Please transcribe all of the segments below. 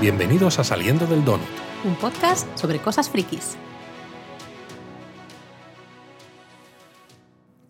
Bienvenidos a Saliendo del Donut. Un podcast sobre cosas frikis.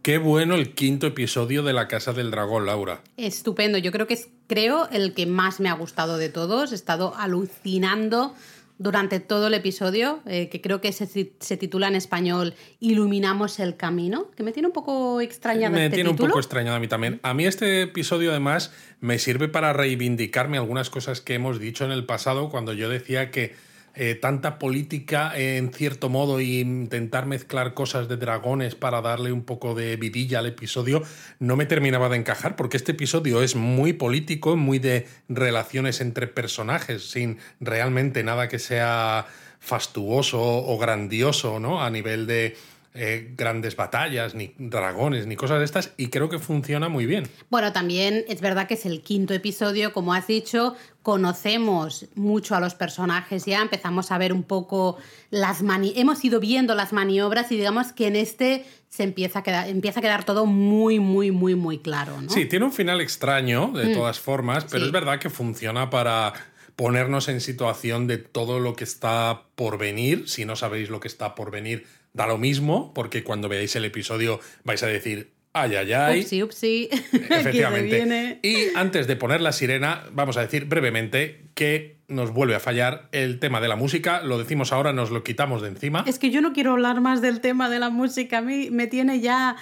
Qué bueno el quinto episodio de La Casa del Dragón, Laura. Estupendo, yo creo que es creo el que más me ha gustado de todos. He estado alucinando durante todo el episodio, eh, que creo que se, se, titula en español Iluminamos el camino, que me tiene un poco extrañada. Me este tiene título. un poco extrañada a mí también. A mí este episodio además me sirve para reivindicarme algunas cosas que hemos dicho en el pasado cuando yo decía que eh, tanta política en cierto modo e intentar mezclar cosas de dragones para darle un poco de vidilla al episodio no me terminaba de encajar porque este episodio es muy político, muy de relaciones entre personajes sin realmente nada que sea fastuoso o grandioso, ¿no? A nivel de eh, grandes batallas, ni dragones, ni cosas de estas, y creo que funciona muy bien. Bueno, también es verdad que es el quinto episodio, como has dicho, conocemos mucho a los personajes ya, empezamos a ver un poco las mani hemos ido viendo las maniobras y digamos que en este se empieza a quedar, empieza a quedar todo muy, muy, muy, muy claro. ¿no? Sí, tiene un final extraño, de mm. todas formas, pero sí. es verdad que funciona para ponernos en situación de todo lo que está por venir. Si no sabéis lo que está por venir, da lo mismo, porque cuando veáis el episodio vais a decir, ay, ay, ay. Upsi, upsi. Efectivamente. y antes de poner la sirena, vamos a decir brevemente que nos vuelve a fallar el tema de la música. Lo decimos ahora, nos lo quitamos de encima. Es que yo no quiero hablar más del tema de la música. A mí me tiene ya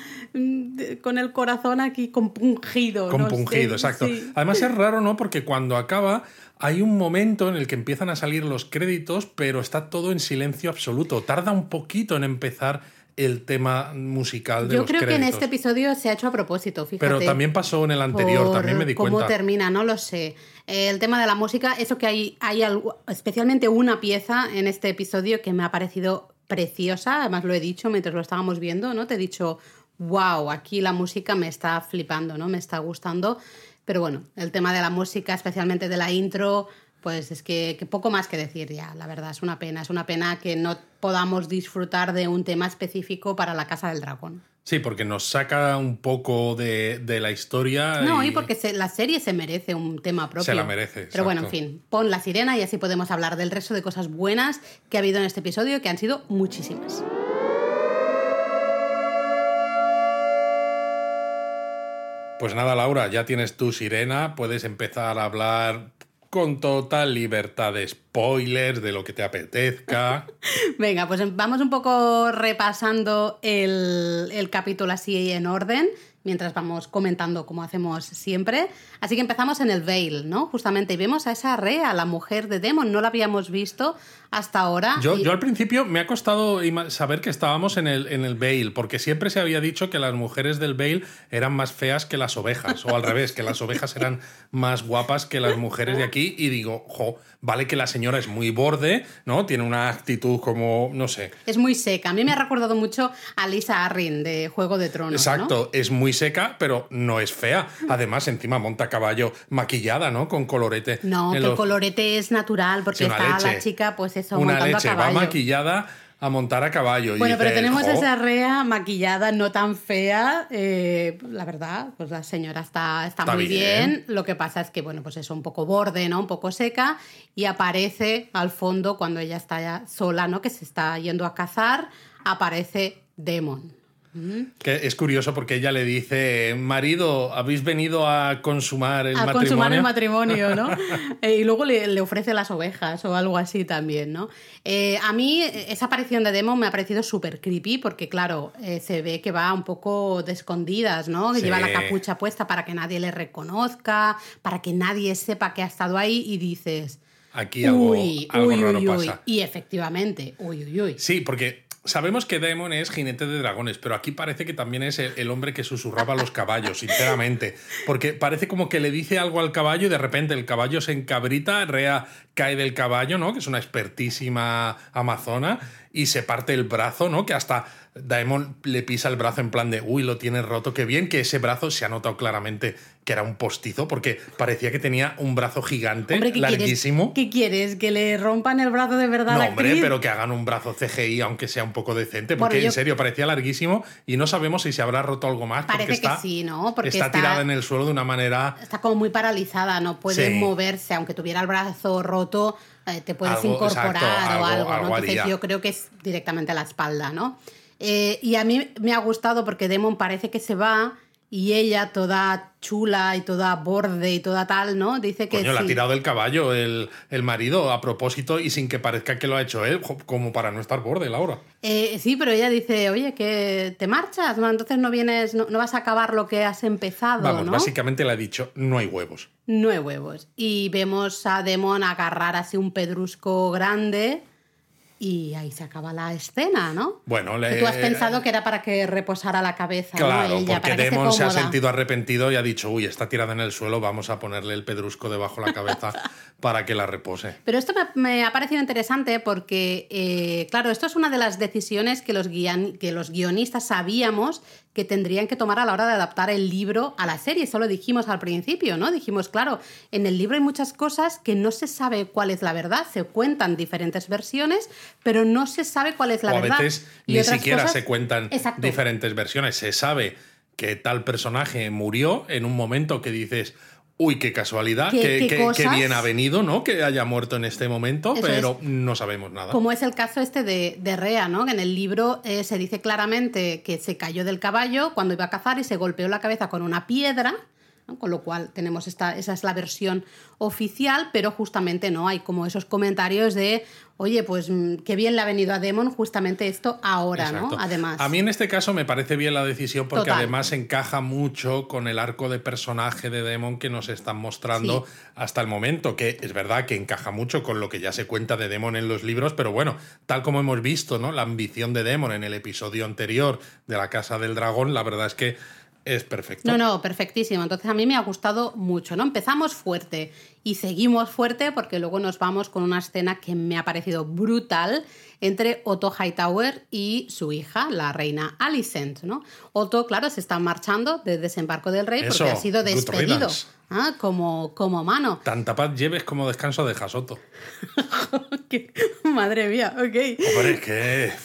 con el corazón aquí compungido. Compungido, no sé. exacto. Sí. Además es raro, ¿no? Porque cuando acaba hay un momento en el que empiezan a salir los créditos, pero está todo en silencio absoluto. Tarda un poquito en empezar el tema musical de Yo los creo créditos. que en este episodio se ha hecho a propósito, fíjate. Pero también pasó en el anterior, por también me di cómo cuenta. termina, no lo sé. El tema de la música, eso que hay, hay algo, especialmente una pieza en este episodio que me ha parecido preciosa, además lo he dicho mientras lo estábamos viendo, ¿no? Te he dicho, wow, aquí la música me está flipando, ¿no? Me está gustando. Pero bueno, el tema de la música, especialmente de la intro, pues es que, que, poco más que decir ya, la verdad, es una pena. Es una pena que no podamos disfrutar de un tema específico para la Casa del Dragón. Sí, porque nos saca un poco de, de la historia. No, y, y porque se, la serie se merece un tema propio. Se la merece. Pero bueno, en fin, pon la sirena y así podemos hablar del resto de cosas buenas que ha habido en este episodio, que han sido muchísimas. Pues nada, Laura, ya tienes tu sirena, puedes empezar a hablar con total libertad de spoilers, de lo que te apetezca. Venga, pues vamos un poco repasando el, el capítulo así en orden mientras vamos comentando como hacemos siempre. Así que empezamos en el Vale, ¿no? Justamente, y vemos a esa Rea, la mujer de Demon, no la habíamos visto hasta ahora. Yo, y... yo al principio me ha costado saber que estábamos en el, en el Vale, porque siempre se había dicho que las mujeres del Vale eran más feas que las ovejas, o al revés, que las ovejas eran más guapas que las mujeres de aquí, y digo, jo, vale que la señora es muy borde, ¿no? Tiene una actitud como, no sé. Es muy seca. A mí me ha recordado mucho a Lisa Arryn de Juego de Tronos. Exacto, ¿no? es muy seca, pero no es fea. Además, encima monta a caballo maquillada, ¿no? Con colorete. No, que los... el colorete es natural, porque Sí, está leche. la chica, pues eso, Una montando leche, a va caballo. maquillada a montar a caballo. y Bueno, pero dices, tenemos "Jo". esa rea maquillada, no tan fea. eh, la verdad, pues la señora está, está, Está muy bien. bien. Lo que pasa es que, bueno, pues es un poco borde, ¿no? Un poco seca. Y aparece al fondo cuando ella está ya sola, ¿no? Que se está yendo a cazar, aparece Demon. Que es curioso porque ella le dice, marido, ¿habéis venido a consumar el a matrimonio? consumar el matrimonio, ¿no? Eh, y luego le, le, ofrece las ovejas o algo así también, ¿no? Eh, a mí esa aparición de Demon me ha parecido súper creepy porque, claro, eh, se ve que va un poco de escondidas, ¿no? Que Sí. lleva la capucha puesta para que nadie le reconozca, para que nadie sepa que ha estado ahí y dices... Aquí algo, uy, algo uy, raro uy, uy. pasa. Y efectivamente, uy, uy, uy. Sí, porque sabemos que Demon es jinete de dragones, pero aquí parece que también es el, el hombre que susurraba a los caballos, sinceramente. Porque parece como que le dice algo al caballo y de repente el caballo se encabrita, Rea cae del caballo, ¿no? Que es una expertísima amazona, y se parte el brazo, ¿no? Que hasta Daemon le pisa el brazo en plan de, uy, lo tienes roto, qué bien que ese brazo se ha notado claramente que era un postizo, porque parecía que tenía un brazo gigante, Hombre, ¿qué larguísimo. Quieres, ¿Qué quieres? ¿Que le rompan el brazo de verdad? No, a hombre, pero que hagan un brazo CGI, aunque sea un poco decente, Bueno, porque yo- en serio parecía larguísimo y no sabemos si se habrá roto algo más. porque Parece que sí, ¿no? Porque está, está- tirada en el suelo de una manera. Está como muy paralizada, no puede Sí. moverse, aunque tuviera el brazo roto, eh, te puedes Algo, incorporar exacto, o algo, Entonces yo creo que es directamente a la espalda, ¿no? Eh, y a mí me ha gustado porque Demon parece que se va y ella, toda chula y toda borde y toda tal, ¿no? Dice que Coño, le ha tirado del caballo el, el marido a propósito y sin que parezca que lo ha hecho él, como para no estar borde, Laura. Eh, sí, pero ella dice, oye, que te marchas, ¿no? entonces no vienes, no, no vas a acabar lo que has empezado, Vamos, ¿no? básicamente le ha dicho, no hay huevos. No hay huevos. Y vemos a Demon agarrar así un pedrusco grande y ahí se acaba la escena, ¿no? Bueno, Que le, tú has pensado que era para que reposara la cabeza, Claro, ¿no? Ella, porque para que Demon se ha sentido arrepentido y ha dicho, uy, está tirada en el suelo, vamos a ponerle el pedrusco debajo de la cabeza para que la repose. Pero esto me, me ha parecido interesante porque, eh, claro, esto es una de las decisiones que los, que los guionistas sabíamos que tendrían que tomar a la hora de adaptar el libro a la serie. Eso lo dijimos al principio, ¿no? Dijimos, claro, en el libro hay muchas cosas que no se sabe cuál es la verdad. Se cuentan diferentes versiones, pero no se sabe cuál es la o a verdad. veces Y ni siquiera cosas- se cuentan Exacto. diferentes versiones. Se sabe que tal personaje murió en un momento que dices, uy, qué casualidad, ¿Qué- qué, qué qué- qué cosas? bien ha venido, ¿no? Que haya muerto en este momento, Eso pero no sabemos nada. Como es el caso este de, de Rea, ¿no? Que en el libro eh, se dice claramente que se cayó del caballo cuando iba a cazar y se golpeó la cabeza con una piedra, ¿no? con lo cual tenemos esta, esa es la versión oficial, pero justamente no hay como esos comentarios de, oye, pues mm, qué bien le ha venido a Demon justamente esto ahora, Exacto. ¿no? Además. A mí en este caso me parece bien la decisión porque Total. además encaja mucho con el arco de personaje de Demon que nos están mostrando Sí. hasta el momento, que es verdad que encaja mucho con lo que ya se cuenta de Demon en los libros, pero bueno, tal como hemos visto, ¿no? La ambición de Demon en el episodio anterior de la Casa del Dragón, la verdad es que es perfecto. No, no, perfectísimo. Entonces a mí me ha gustado mucho, ¿no? Empezamos fuerte y seguimos fuerte porque luego nos vamos con una escena que me ha parecido brutal entre Otto Hightower y su hija, la reina Alicent, ¿no? Otto, claro, se está marchando de desembarco del rey Eso, porque ha sido despedido. ¿ah? como, como mano. Tanta paz lleves como descanso de Jasoto. Madre mía, ok. Hombre, es que...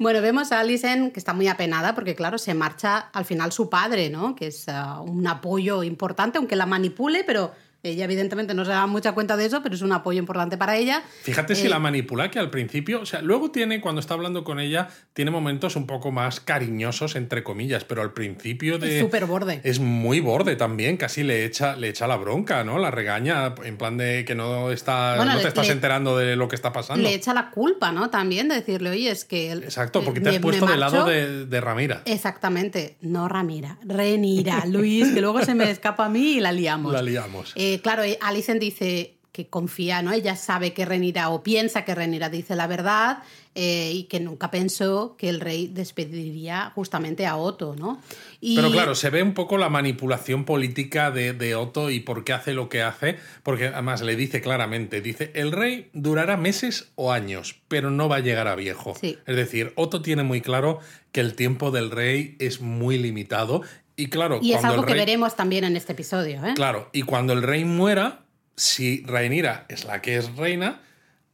Bueno, vemos a Alicent que está muy apenada porque, claro, se marcha al final su padre, ¿no? Que es ah, un apoyo importante, aunque la manipule, pero ella evidentemente no se da mucha cuenta de eso, pero es un apoyo importante para ella. Fíjate si Eh, la manipula, que al principio, o sea, luego tiene, cuando está hablando con ella, tiene momentos un poco más cariñosos, entre comillas, pero al principio de... Es súper borde. Es muy borde también, casi le echa, le echa la bronca, ¿no? La regaña, en plan de que no, está, Bueno, no te le- estás le- enterando de lo que está pasando. Le echa la culpa, ¿no? También de decirle, oye, es que... el- Exacto, porque eh, te has me- puesto me del lado marcho". de, de Ramira. Exactamente, no Ramira, Renira, Luis, que luego se me escapa a mí y la liamos. La liamos. Eh, claro, eh, Alicent dice que confía, ¿no? Ella sabe que Renira o piensa que Renira dice la verdad eh, y que nunca pensó que el rey despediría justamente a Otto, ¿no? Y Pero claro, se ve un poco la manipulación política de, de Otto y por qué hace lo que hace, porque además le dice claramente, dice, el rey durará meses o años, pero no va a llegar a viejo. Sí. Es decir, Otto tiene muy claro que el tiempo del rey es muy limitado y claro, y es algo que rey, veremos también en este episodio, ¿eh? claro, y cuando el rey muera, si Rhaenyra es la que es reina,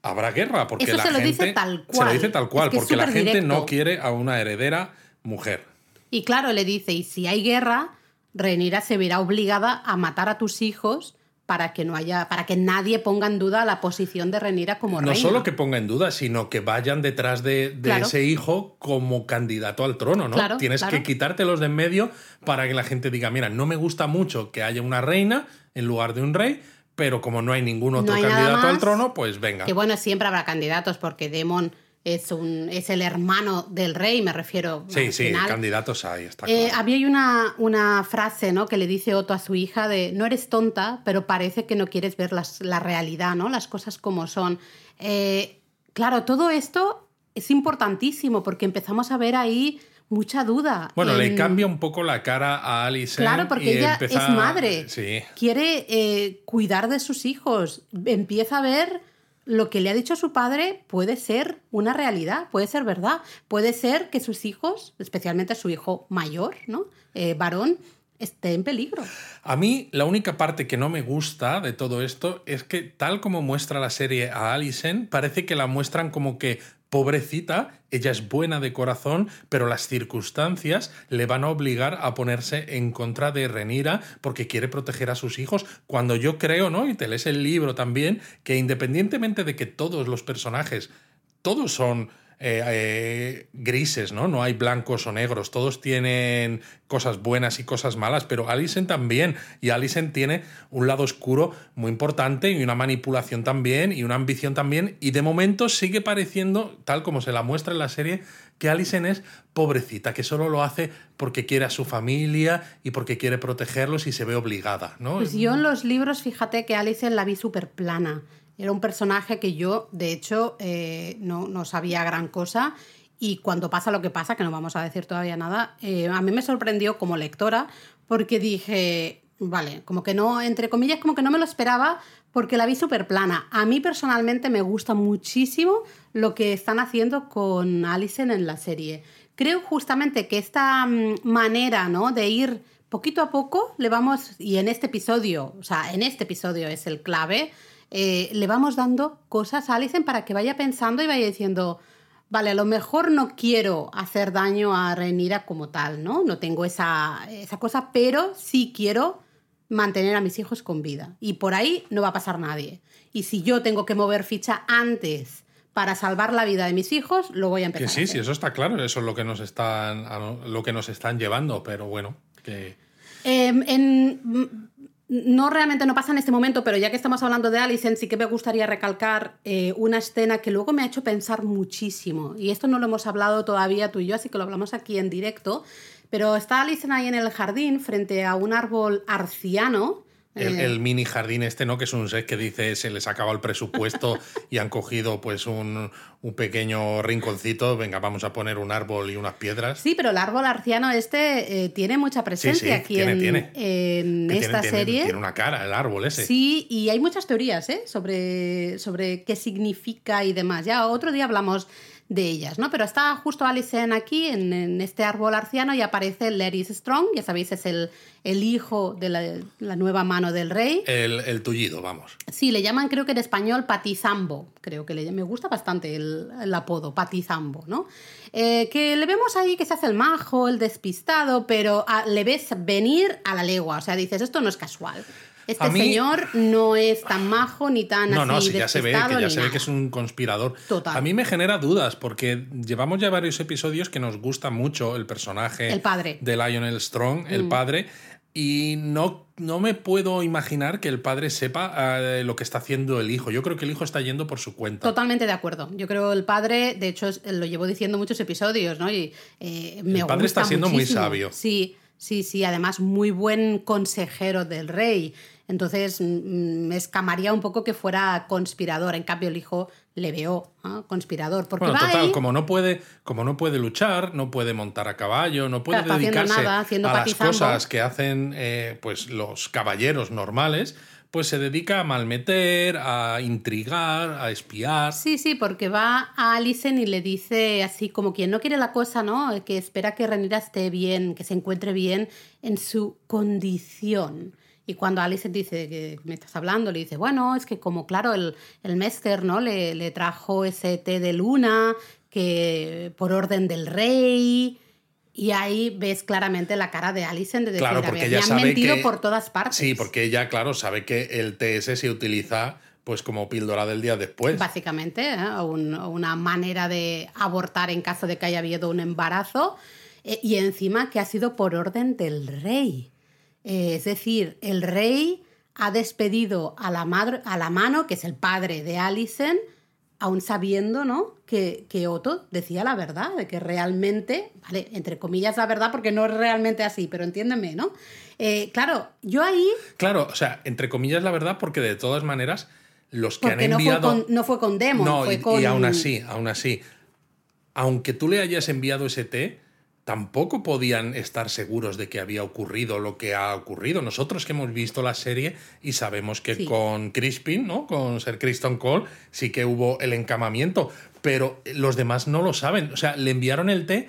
habrá guerra, porque Eso la se lo gente dice tal se lo cual. dice tal cual, Es que es porque la gente no quiere a una heredera mujer. Y claro, le dice, y si hay guerra, Renira se verá obligada a matar a tus hijos para que no haya, para que nadie ponga en duda la posición de Renira como No reina. solo que ponga en duda, sino que vayan detrás de, de Claro. ese hijo como candidato al trono, ¿no? Claro, Tienes claro. que quitártelos de en medio para que la gente diga, mira, no me gusta mucho que haya una reina en lugar de un rey, pero como no hay ningún otro No hay candidato al trono, pues venga. Que bueno, siempre habrá candidatos porque Demon es, un, es el hermano del rey, me refiero. Sí, al sí, final. candidatos hay, está Eh, claro. había una, una frase ¿no? que le dice Otto a su hija de no eres tonta, pero parece que no quieres ver las- la realidad, ¿no? las cosas como son. Eh, claro, todo esto es importantísimo porque empezamos a ver ahí mucha duda. Bueno, le cambia un poco la cara a Alice. Claro, porque ella es madre. Sí. Quiere eh, cuidar de sus hijos. Empieza a ver lo que le ha dicho su padre puede ser una realidad, puede ser verdad. Puede ser que sus hijos, especialmente su hijo mayor, ¿no? Eh, varón, esté en peligro. A mí la única parte que no me gusta de todo esto es que tal como muestra la serie a Alison, parece que la muestran como que pobrecita, ella es buena de corazón, pero las circunstancias le van a obligar a ponerse en contra de Renira porque quiere proteger a sus hijos, cuando yo creo, ¿no? Y te lees el libro también, que independientemente de que todos los personajes, todos son eh, eh, grises, ¿no? No hay blancos o negros, todos tienen cosas buenas y cosas malas, pero Alison también, y Alison tiene un lado oscuro muy importante y una manipulación también y una ambición también, y de momento sigue pareciendo, tal como se la muestra en la serie, que Alison es pobrecita, que solo lo hace porque quiere a su familia y porque quiere protegerlos y se ve obligada, ¿no? Pues yo en los libros, fíjate que Alison la vi súper plana. Era un personaje que yo, de hecho, eh, no, sabía gran cosa y cuando pasa lo que pasa, que no vamos a decir todavía nada, eh, a mí me sorprendió como lectora porque dije, vale, como que no, entre comillas, como que no me lo esperaba porque la vi súper plana. A mí personalmente me gusta muchísimo lo que están haciendo con Alison en la serie. Creo justamente que esta mm, manera ¿no? de ir poquito a poco, le vamos, y en este episodio, o sea, en este episodio es el clave, eh, le vamos dando cosas a Alison para que vaya pensando y vaya diciendo, vale, a lo mejor no quiero hacer daño a Renira como tal, ¿no? No tengo esa, esa cosa, pero sí quiero mantener a mis hijos con vida. Y por ahí no va a pasar nadie. Y si yo tengo que mover ficha antes para salvar la vida de mis hijos, lo voy a empezar. Que sí, sí, eso está claro, eso es lo que nos están, lo que nos están llevando, pero bueno, que... Em, en, no realmente no pasa en este momento, pero ya que estamos hablando de Alison, sí que me gustaría recalcar eh, una escena que luego me ha hecho pensar muchísimo. Y esto no lo hemos hablado todavía tú y yo, así que lo hablamos aquí en directo. Pero está Alison ahí en el jardín frente a un árbol arciano eh. El, mini jardín este, ¿no? Que es un set que dice se les acaba el presupuesto y han cogido pues un, pequeño rinconcito. Venga, vamos a poner un árbol y unas piedras. Sí, pero el árbol arciano este eh, tiene mucha presencia aquí en, esta serie. Tiene, una cara el árbol ese. Sí, y hay muchas teorías ¿eh? sobre, sobre qué significa y demás. Ya otro día hablamos de ellas, ¿no? Pero está justo Alison aquí, en, este árbol arciano, y aparece Laris Strong, ya sabéis, es el, el hijo de la, nueva mano del rey. El, tullido, vamos. Sí, le llaman, creo que en español, Patizambo. Creo que le, me gusta bastante el, apodo, Patizambo, ¿no? Eh, que le vemos ahí que se hace el majo, el despistado, pero ah, le ves venir a la legua. O sea, dices, esto no es casual. Este señor no es tan majo ni tan no, No, sí, ya se ve que ya se ve que es un conspirador. Total. A mí me genera dudas porque llevamos ya varios episodios que nos gusta mucho el personaje el padre. de Lionel Strong, el mm. padre, y no, no me puedo imaginar que el padre sepa eh, lo que está haciendo el hijo. Yo creo que el hijo está yendo por su cuenta. Totalmente de acuerdo. Yo creo el padre, de hecho, lo llevo diciendo muchos episodios, ¿no? Y eh, me El padre está siendo muy sabio. Sí, sí, sí. Además, muy buen consejero del rey. Entonces mm, me escamaría un poco que fuera conspirador. En cambio, el hijo le veo conspirador. Porque bueno, total, como, no puede, como no puede luchar, no puede montar a caballo, no puede dedicarse a las cosas que hacen eh, pues, los caballeros normales, pues se dedica a malmeter, a intrigar, a espiar. Sí, sí, porque va a Alison y le dice así como quien no quiere la cosa, ¿no? Que espera que Renira esté bien, que se encuentre bien en su condición. Y cuando Alice dice que me estás hablando, le dice, bueno, es que como claro, el, el Mester ¿no? Le, le, trajo ese té de luna que por orden del rey. Y ahí ves claramente la cara de Alison de decir, claro, porque ella han mentido por todas partes. Sí, porque ella, claro, sabe que el TS se utiliza pues como píldora del día después. Básicamente, ¿eh? una manera de abortar en caso de que haya habido un embarazo. Eh, y encima que ha sido por orden del rey. Eh, es decir, el rey ha despedido a la, madre, a la mano, que es el padre de Alison, aún sabiendo ¿no? que, que Otto decía la verdad, de que realmente, vale, entre comillas la verdad, porque no es realmente así, pero entiéndeme, ¿no? Eh, claro, yo ahí... Claro, o sea, entre comillas la verdad, porque de todas maneras, los que han enviado... No fue con, no fue con Demon, no, fue y, con... y aún así, aún así, aunque tú le hayas enviado ese té, tampoco podían estar seguros de que había ocurrido lo que ha ocurrido. Nosotros que hemos visto la serie y sabemos que con Crispin, ¿no? Con Sir Kristen Cole, sí que hubo el encamamiento, pero los demás no lo saben. O sea, le enviaron el té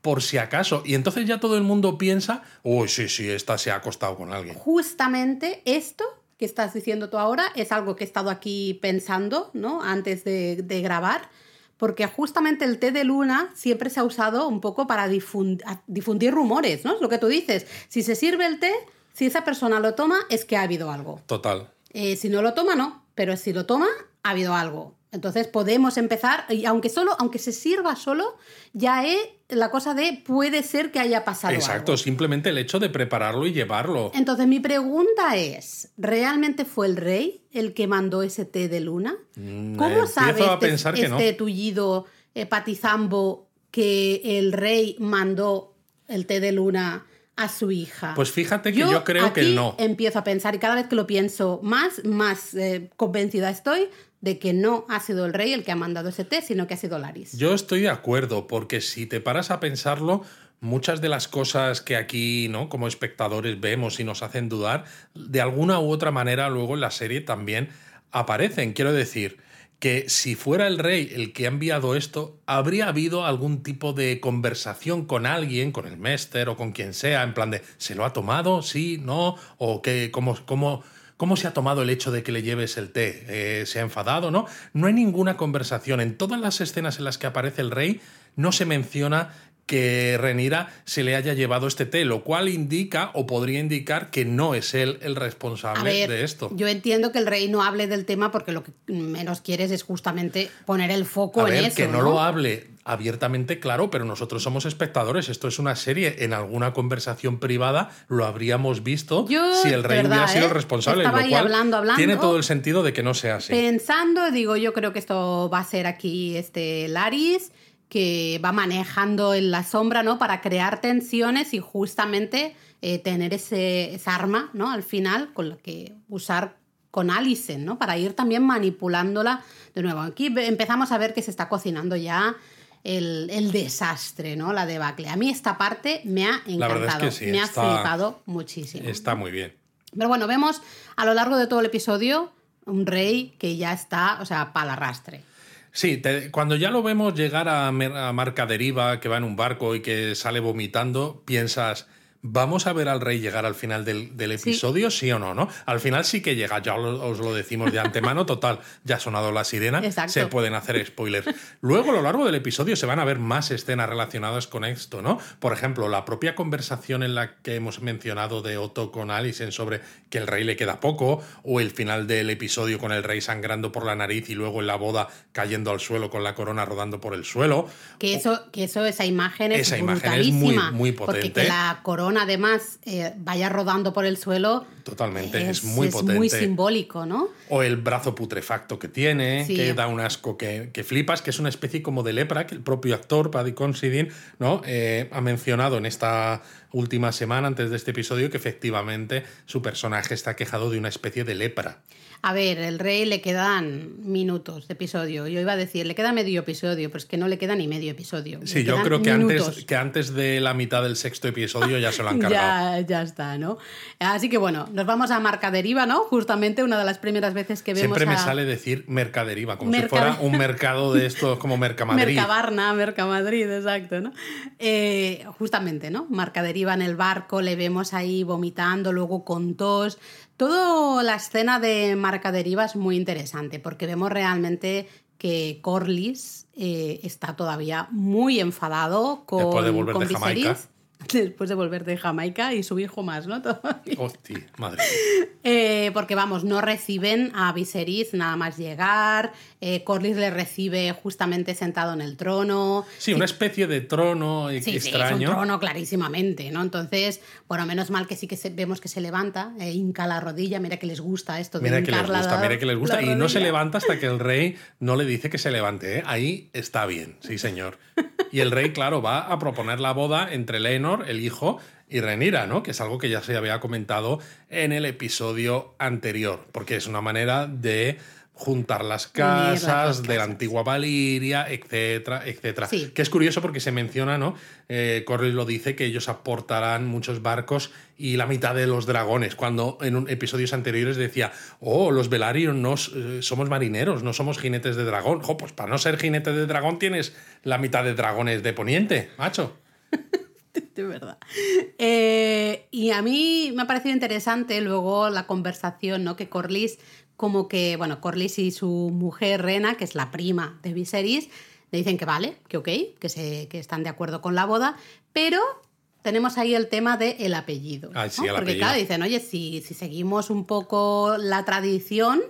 por si acaso. Y entonces ya todo el mundo piensa, uy, sí, sí, esta se ha acostado con alguien. Justamente esto que estás diciendo tú ahora es algo que he estado aquí pensando, ¿no? Antes de, de grabar, porque justamente el té de luna siempre se ha usado un poco para difundir, difundir rumores, ¿no? Es lo que tú dices. Si se sirve el té, si esa persona lo toma, es que ha habido algo. Total. Eh, si no lo toma, no. Pero si lo toma, ha habido algo. Entonces podemos empezar, y aunque solo, aunque se sirva solo, ya es la cosa de puede ser que haya pasado. Exacto, algo. simplemente el hecho de prepararlo y llevarlo. Entonces mi pregunta es, ¿realmente fue el rey el que mandó ese té de luna? Mm, ¿Cómo sabe a este, pensar que este no. tullido eh, patizambo que el rey mandó el té de luna a su hija? Pues fíjate que yo, creo que no. Empiezo a pensar y cada vez que lo pienso más, más eh, convencida estoy de que no ha sido el rey el que ha mandado ese té, sino que ha sido Laris. Yo estoy de acuerdo, porque si te paras a pensarlo, muchas de las cosas que aquí, ¿no? Como espectadores vemos y nos hacen dudar, de alguna u otra manera luego en la serie también aparecen. Quiero decir que si fuera el rey el que ha enviado esto, habría habido algún tipo de conversación con alguien, con el Mester o con quien sea, en plan de ¿se lo ha tomado? ¿Sí? ¿No? ¿O qué? ¿Cómo, cómo, cómo se ha tomado el hecho de que le lleves el té? Eh, ¿Se ha enfadado? ¿No? No hay ninguna conversación. En todas las escenas en las que aparece el rey, no se menciona que Renira se le haya llevado este té, lo cual indica o podría indicar que no es él el responsable ver, de esto. yo entiendo que el rey no hable del tema porque lo que menos quieres es justamente poner el foco A en ver, eso. que no, lo hable abiertamente, claro, pero nosotros somos espectadores. Esto es una serie. En alguna conversación privada lo habríamos visto Yo, si el rey verdad, hubiera sido ¿eh? el responsable. Estaba lo ahí cual hablando, hablando. tiene todo el sentido de que no sea así. Pensando, digo, yo creo que esto va a ser aquí este Laris, que va manejando en la sombra, ¿no? Para crear tensiones y justamente eh, tener ese, esa arma, ¿no? Al final, con la que usar con Alicent, ¿no? Para ir también manipulándola de nuevo. Aquí empezamos a ver que se está cocinando ya el, el desastre, ¿no? La debacle. A mí esta parte me ha encantado. La verdad es que sí, me está- ha flipado muchísimo. Está muy bien. Pero bueno, vemos a lo largo de todo el episodio un rey que ya está, o sea, para arrastre. Sí, te- cuando ya lo vemos llegar a, a Marca Deriva, que va en un barco y que sale vomitando, piensas, ¿vamos a ver al rey llegar al final del, episodio, sí. o no? ¿no? Al final sí que llega, ya os lo decimos de antemano, total, ya ha sonado la sirena, Exacto. se pueden hacer spoilers. Luego, a lo largo del episodio, se van a ver más escenas relacionadas con esto, ¿no? Por ejemplo, la propia conversación en la que hemos mencionado de Otto con Alicent sobre que el rey le queda poco, o el final del episodio con el rey sangrando por la nariz y luego en la boda cayendo al suelo con la corona rodando por el suelo. Que eso, que eso esa imagen es Esa imagen es muy- muy Porque potente. que la corona además eh, vaya rodando por el suelo. Totalmente, es, muy es potente. muy simbólico, ¿no? O el brazo putrefacto que tiene, Sí. que da un asco que, que flipas, que es una especie como de lepra que el propio actor, Paddy Considine, ¿no? Eh, ha mencionado en esta última semana, antes de este episodio, que efectivamente su personaje está quejado de una especie de lepra. A ver, el rey le quedan minutos de episodio. Yo iba a decir, le queda medio episodio, pero es que no le queda ni medio episodio. Sí, Le yo creo que antes, que antes de la mitad del sexto episodio ya se lo han cargado. Ya, ya está, ¿no? Así que bueno, nos vamos a Marca Deriva, ¿no? Justamente una de las primeras veces que vemos Siempre me a sale decir mercaderiva, como si fuera un mercado de estos como Mercamadrid. Mercabarna, Mercamadrid, exacto, ¿no? Eh, justamente, ¿no? Marca Deriva en el barco, le vemos ahí vomitando, luego con tos. Toda la escena de Marca Deriva es muy interesante porque vemos realmente que Corlys eh, está todavía muy enfadado con, Después de volver con de Jamaica. Viserys. Después de volver de Jamaica y su hijo más, ¿no? Hostia, madre. Eh, porque vamos, no reciben a Viserys nada más llegar. Eh, Corlys le recibe justamente sentado en el trono. Sí, una especie de trono Sí, sí, es un extraño. trono clarísimamente, ¿no? Entonces, bueno, menos mal que sí que se- vemos que se levanta, eh, hinca la rodilla, mira que les gusta esto de Mira que les la- gusta, mira que les gusta. Y no se levanta hasta que el rey no le dice que se levante. ¿eh? Ahí está bien, sí, señor. Y el rey, claro, va a proponer la boda entre Lenor, el hijo, y Renira, ¿no? Que es algo que ya se había comentado en el episodio anterior, porque es una manera de juntar las casas de la antigua Valiria, etcétera, etcétera. Sí. Que es curioso porque se menciona, ¿no? Eh, Corlys lo dice que ellos aportarán muchos barcos y la mitad de los dragones, cuando en un- episodios anteriores decía, oh, los Velaryon no eh, somos marineros, no somos jinetes de dragón. Jo, pues para no ser jinete de dragón tienes la mitad de dragones de Poniente, macho. de verdad. Eh, y a mí me ha parecido interesante luego la conversación, ¿no? Que Corlys, como que, bueno, Corlys y su mujer Rena, que es la prima de Viserys, le dicen que vale, que ok, que, se, que están de acuerdo con la boda, pero tenemos ahí el tema del el apellido. Ah, sí, ¿no? el Porque apellido. claro, dicen, oye, si, si seguimos un poco la tradición,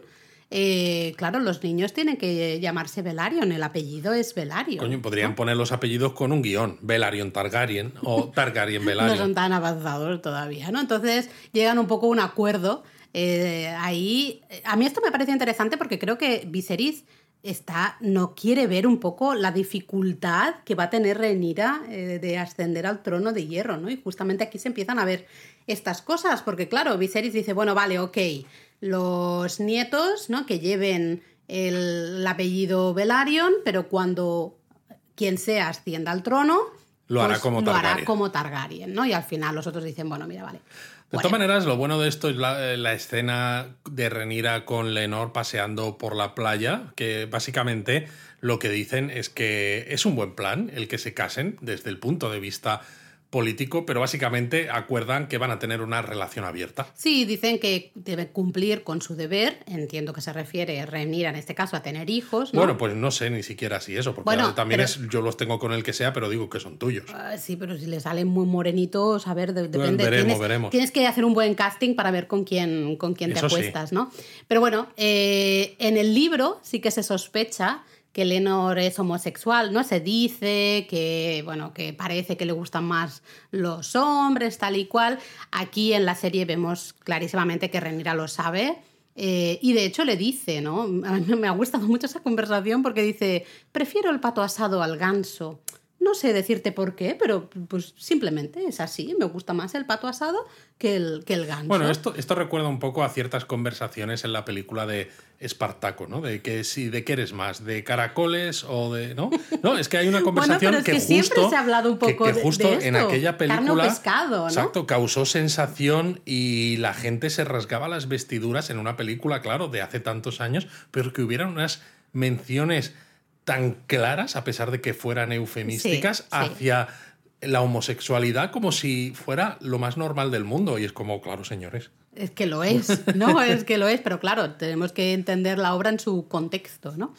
eh, claro, los niños tienen que llamarse Velaryon, el apellido es Velaryon. Coño, podrían poner los apellidos con un guion. Velaryon Targaryen o Targaryen no Velaryon. son tan avanzados todavía, ¿no? Entonces llegan un poco a un acuerdo. Eh, ahí, a mí esto me parece interesante porque creo que Viserys está, no quiere ver un poco la dificultad que va a tener Rhaenyra eh, de ascender al trono de hierro, ¿no? Y justamente aquí se empiezan a ver estas cosas, porque claro, Viserys dice, bueno, vale, ok, los nietos, ¿no? Que lleven el, el apellido Velaryon, pero cuando quien sea ascienda al trono, Lo hará pues como lo hará como Targaryen, ¿no? Y al final los otros dicen, bueno, mira, vale. De Bueno, todas maneras, lo bueno de esto es la, la escena de Renira con Lenor paseando por la playa, que básicamente lo que dicen es que es un buen plan el que se casen desde el punto de vista político, pero básicamente acuerdan que van a tener una relación abierta. Sí, dicen que debe cumplir con su deber. Entiendo que se refiere Rhaenyra en este caso a tener hijos. ¿no? Bueno, pues no sé ni siquiera si eso, porque Bueno, también pero- es yo los tengo con el que sea, pero digo que son tuyos. Ah, sí, pero si le salen muy morenitos, a ver, de- Bueno, depende. veremos, tienes, veremos. tienes que hacer un buen casting para ver con quién, con quién te Eso sí. acuestas, ¿no? Pero bueno, eh, en el libro sí que se sospecha que Lenor es homosexual, ¿no? Se dice que, bueno, que parece que le gustan más los hombres, tal y cual. Aquí en la serie vemos clarísimamente que Renira lo sabe. eh, y de hecho le dice, ¿no? A me ha gustado mucho esa conversación porque dice, prefiero el pato asado al ganso. No sé decirte por qué, pero pues simplemente es así. Me gusta más el pato asado que el, que el ganso. Bueno, esto, esto recuerda un poco a ciertas conversaciones en la película de Espartaco, ¿no? De que si de qué eres más, de caracoles o de. ¿No? No, es que hay una Bueno, conversación pero es que, que siempre justo. se ha hablado un poco que, justo de en aquella película. pescado, ¿no? Exacto, causó sensación y la gente se rasgaba las vestiduras en una película, claro, de hace tantos años, pero que hubieran unas menciones tan claras, a pesar de que fueran eufemísticas, Sí, sí. hacia la homosexualidad como si fuera lo más normal del mundo. Y es como, claro, señores. Es que lo es, ¿no? es que lo es, pero claro, tenemos que entender la obra en su contexto, ¿no?